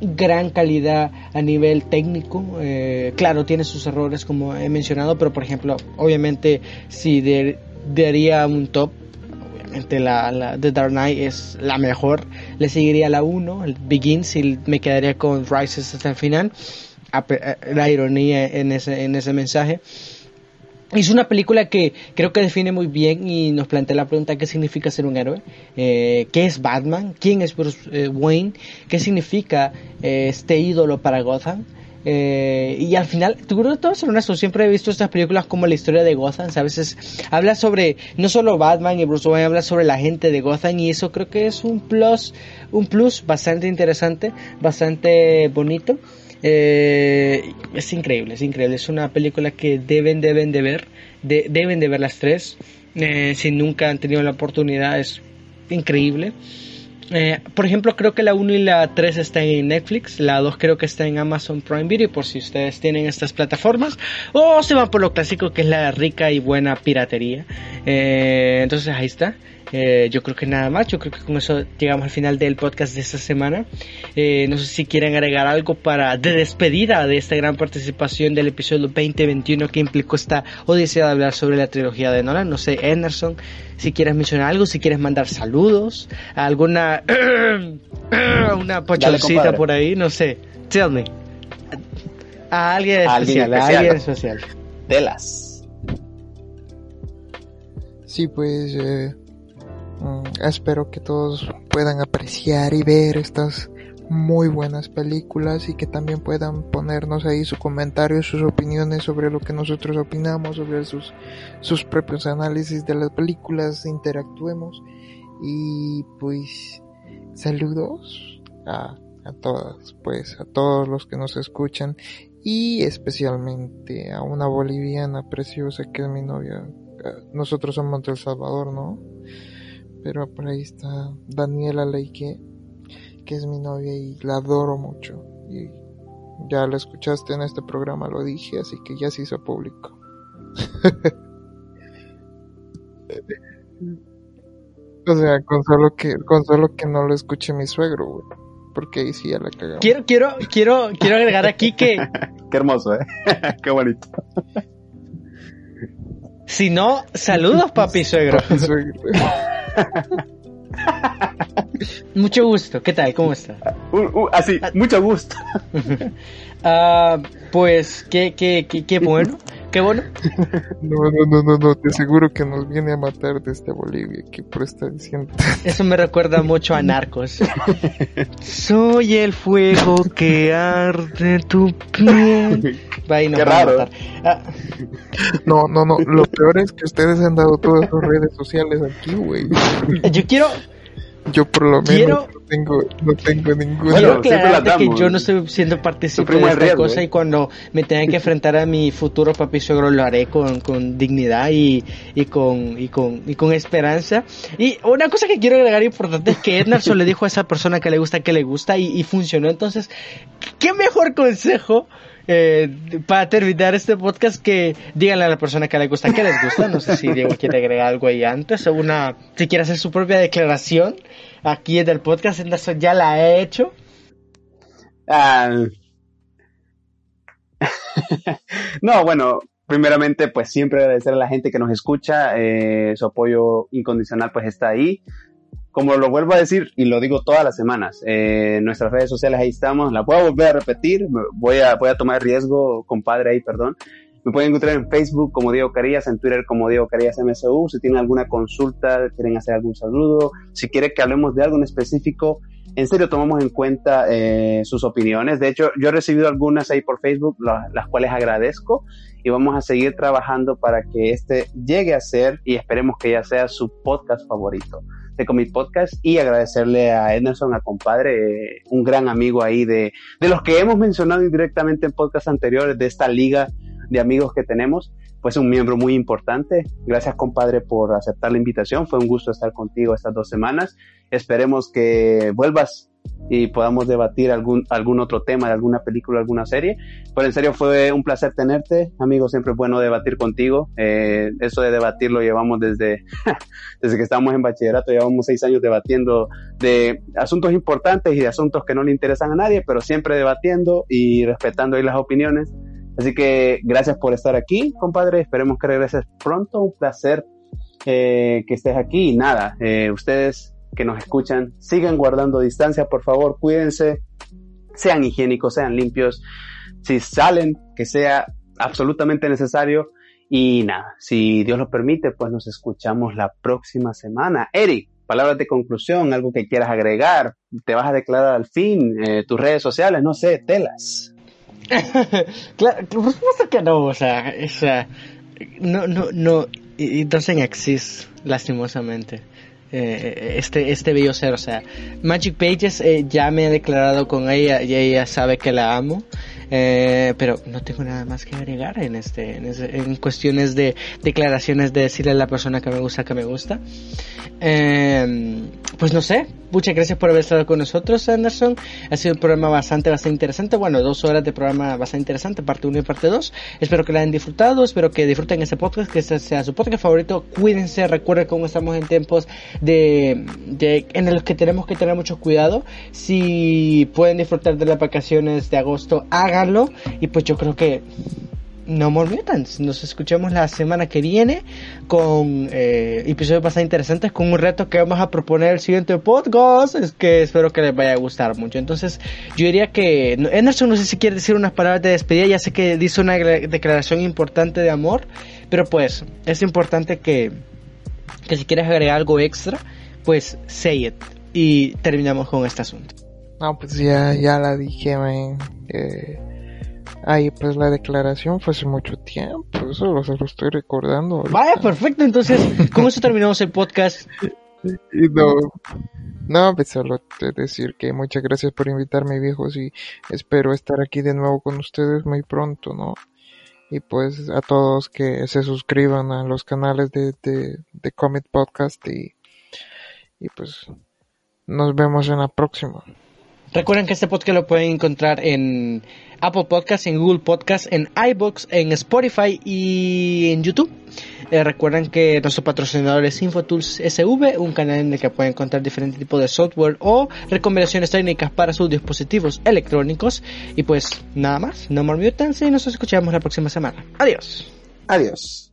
[SPEAKER 3] gran calidad a nivel técnico. Eh, claro, tiene sus errores como he mencionado, pero por ejemplo, obviamente si de- daría un top, obviamente la, la Dark Knight es la mejor. Le seguiría la 1, el Begins, y me quedaría con Rises hasta el final. Eh, La ironía en ese, en ese mensaje. Es una película que creo que define muy bien y nos plantea la pregunta qué significa ser un héroe, eh, qué es Batman, quién es Bruce eh, Wayne, qué significa eh, este ídolo para Gotham. Eh, y al final, juro, te voy a ser honesto, siempre he visto estas películas como la historia de Gotham, a veces habla sobre no solo Batman y Bruce Wayne, habla sobre la gente de Gotham y eso creo que es un plus, un plus bastante interesante, bastante bonito. Eh, es increíble, es increíble. Es una película que deben, deben de ver. de- deben de ver las tres. Eh, si nunca han tenido la oportunidad, es increíble. Eh, por ejemplo, creo que la 1 y la 3 están en Netflix, la 2 creo que está en Amazon Prime Video por si ustedes tienen estas plataformas o se van por lo clásico que es la rica y buena piratería. Eh, entonces ahí está. Eh, yo creo que nada más, yo creo que con eso llegamos al final del podcast de esta semana. Eh, no sé si quieren agregar algo para de despedida de esta gran participación del episodio 2021 que implicó esta odisea de hablar sobre la trilogía de Nolan. No sé, Anderson, si quieres mencionar algo, si quieres mandar saludos, alguna una pochoncita por ahí, no sé. Tell me. A alguien especial, a alguien especial.
[SPEAKER 5] Telas.
[SPEAKER 6] Sí, pues eh, espero que todos puedan apreciar y ver estas muy buenas películas y que también puedan ponernos ahí sus comentarios, sus opiniones sobre lo que nosotros opinamos, sobre sus, sus propios análisis de las películas, interactuemos y pues saludos a, a todas, pues a todos los que nos escuchan y especialmente a una boliviana preciosa que es mi novia. Eh, Nosotros somos de El Salvador, ¿no? Pero por ahí está Daniela Leique, que es mi novia y la adoro mucho. Y ya la escuchaste en este programa, lo dije, así que ya se hizo público. o sea, con solo que, con solo que no lo escuche mi suegro, güey. Porque ahí sí ya la cagamos.
[SPEAKER 3] Quiero, quiero, quiero, quiero agregar aquí que
[SPEAKER 5] Qué hermoso, ¿eh? Qué bonito.
[SPEAKER 3] si no, saludos papi suegro.
[SPEAKER 6] Mi suegro.
[SPEAKER 3] Mucho gusto. ¿Qué tal? ¿Cómo está?
[SPEAKER 5] Uh, uh, así, mucho gusto.
[SPEAKER 3] Ah, pues qué, qué, qué, qué bueno. Qué bueno.
[SPEAKER 6] No, no, no, no, no, te aseguro que nos viene a matar desde Bolivia, que por estar diciendo.
[SPEAKER 3] Eso me recuerda mucho a Narcos. Soy el fuego que arde en tu piel. Va y nos
[SPEAKER 5] Qué
[SPEAKER 3] va a
[SPEAKER 5] raro.
[SPEAKER 3] matar. Ah,
[SPEAKER 6] No, no, no, lo peor es que ustedes han dado todas sus redes sociales aquí, güey.
[SPEAKER 3] yo quiero,
[SPEAKER 6] Yo por lo menos
[SPEAKER 3] Quiero-
[SPEAKER 6] no tengo, no tengo ninguna.
[SPEAKER 3] quiero aclararte que yo no estoy siendo partícipe de esta
[SPEAKER 5] riesgo,
[SPEAKER 3] cosa
[SPEAKER 5] ¿eh?
[SPEAKER 3] y cuando me tenga que enfrentar a mi futuro papi suegro lo haré con, con dignidad y, y con y con y con esperanza. Y una cosa que quiero agregar importante es que Ednarson le dijo a esa persona que le gusta que le gusta y, y funcionó. Entonces, ¿qué mejor consejo? Eh, para terminar este podcast que díganle a la persona que le gusta que les gusta no sé si Diego quiere agregar algo ahí antes o una si quiere hacer su propia declaración aquí en el podcast Anderson ya la he hecho
[SPEAKER 5] Ah. no, bueno, primeramente, pues siempre agradecer a la gente que nos escucha, eh, su apoyo incondicional pues está ahí. Como lo vuelvo a decir y lo digo todas las semanas, eh, nuestras redes sociales ahí estamos, la a volver a repetir, voy a, voy a tomar riesgo, compadre ahí, perdón. Me pueden encontrar en Facebook como Diego Carías, en Twitter como Diego Carías MSU. Si tienen alguna consulta, quieren hacer algún saludo, si quieren que hablemos de algo en específico, En serio, tomamos en cuenta eh, sus opiniones. De hecho, yo he recibido algunas ahí por Facebook, la- las cuales agradezco y vamos a seguir trabajando para que este llegue a ser y esperemos que ya sea su podcast favorito de Comic Podcast y agradecerle a Anderson, a compadre, eh, un gran amigo ahí de, de los que hemos mencionado indirectamente en podcasts anteriores de esta liga de amigos que tenemos, pues un miembro muy importante. Gracias compadre por aceptar la invitación, fue un gusto estar contigo estas dos semanas. Esperemos que vuelvas y podamos debatir algún, algún otro tema de alguna película, alguna serie. Pero en serio fue un placer tenerte, amigo, siempre es bueno debatir contigo. Eh, eso de debatir lo llevamos desde, desde que estábamos en bachillerato, llevamos seis años debatiendo de asuntos importantes y de asuntos que no le interesan a nadie, pero siempre debatiendo y respetando ahí las opiniones. Así que gracias por estar aquí, compadre. Esperemos que regreses pronto. Un placer eh, que estés aquí. Nada, eh, ustedes que nos escuchan, sigan guardando distancia, por favor, cuídense, sean higiénicos, sean limpios. Si salen, que sea absolutamente necesario. Y nada, si Dios lo permite, pues nos escuchamos la próxima semana. Eric, palabras de conclusión, algo que quieras agregar, te vas a declarar al fin, eh, tus redes sociales, no sé, telas.
[SPEAKER 3] claro, por supuesto que no, o sea, o sea, no, no, no, it doesn't exist, lastimosamente. Eh, este, este bello ser, o sea, Magic Pages eh, ya me he declarado con ella y ella sabe que la amo. Eh, pero no tengo nada más que agregar en este, en, ese- en cuestiones de declaraciones de decirle a la persona que me gusta que me gusta. Eh, pues no sé, muchas gracias por haber estado con nosotros, Anderson. Ha sido un programa bastante, bastante interesante. Bueno, dos horas de programa bastante interesante, parte 1 y parte 2. Espero que lo hayan disfrutado, espero que disfruten este podcast, que este sea su podcast favorito. Cuídense, recuerden cómo estamos en tiempos de, de en los que tenemos que tener mucho cuidado. Si pueden disfrutar de las vacaciones de agosto, háganlo. Y pues yo creo que no More Mutants. Nos escuchamos la semana que viene con eh, episodios bastante interesantes, con un reto que vamos a proponer el siguiente podcast. Es que espero que les vaya a gustar mucho. Entonces, yo diría que Anderson, no sé si quiere decir unas palabras de despedida. Ya sé que dice una declaración importante de amor, pero pues es importante que, que si quieres agregar algo extra, pues say it. Y terminamos con este asunto.
[SPEAKER 6] No, pues ya, ya la dije, man. Eh, ahí pues la declaración fue hace mucho tiempo, eso se lo estoy recordando. ahorita.
[SPEAKER 3] Vaya, perfecto. Entonces, con eso terminamos el podcast.
[SPEAKER 6] Y no, no, pues solo te decir que muchas gracias por invitarme, viejos, y espero estar aquí de nuevo con ustedes muy pronto, ¿no? Y pues a todos que se suscriban a los canales de, de, de Comic Podcast y, y pues nos vemos en la próxima.
[SPEAKER 3] Recuerden que este podcast lo pueden encontrar en Apple Podcasts, en Google Podcasts, en iBox, en Spotify y en YouTube. Eh, recuerden que nuestro patrocinador es InfoTools SV, un canal en el que pueden encontrar diferentes tipos de software o recomendaciones técnicas para sus dispositivos electrónicos. Y pues nada más, no more mutants y nos escuchamos la próxima semana. Adiós.
[SPEAKER 5] Adiós.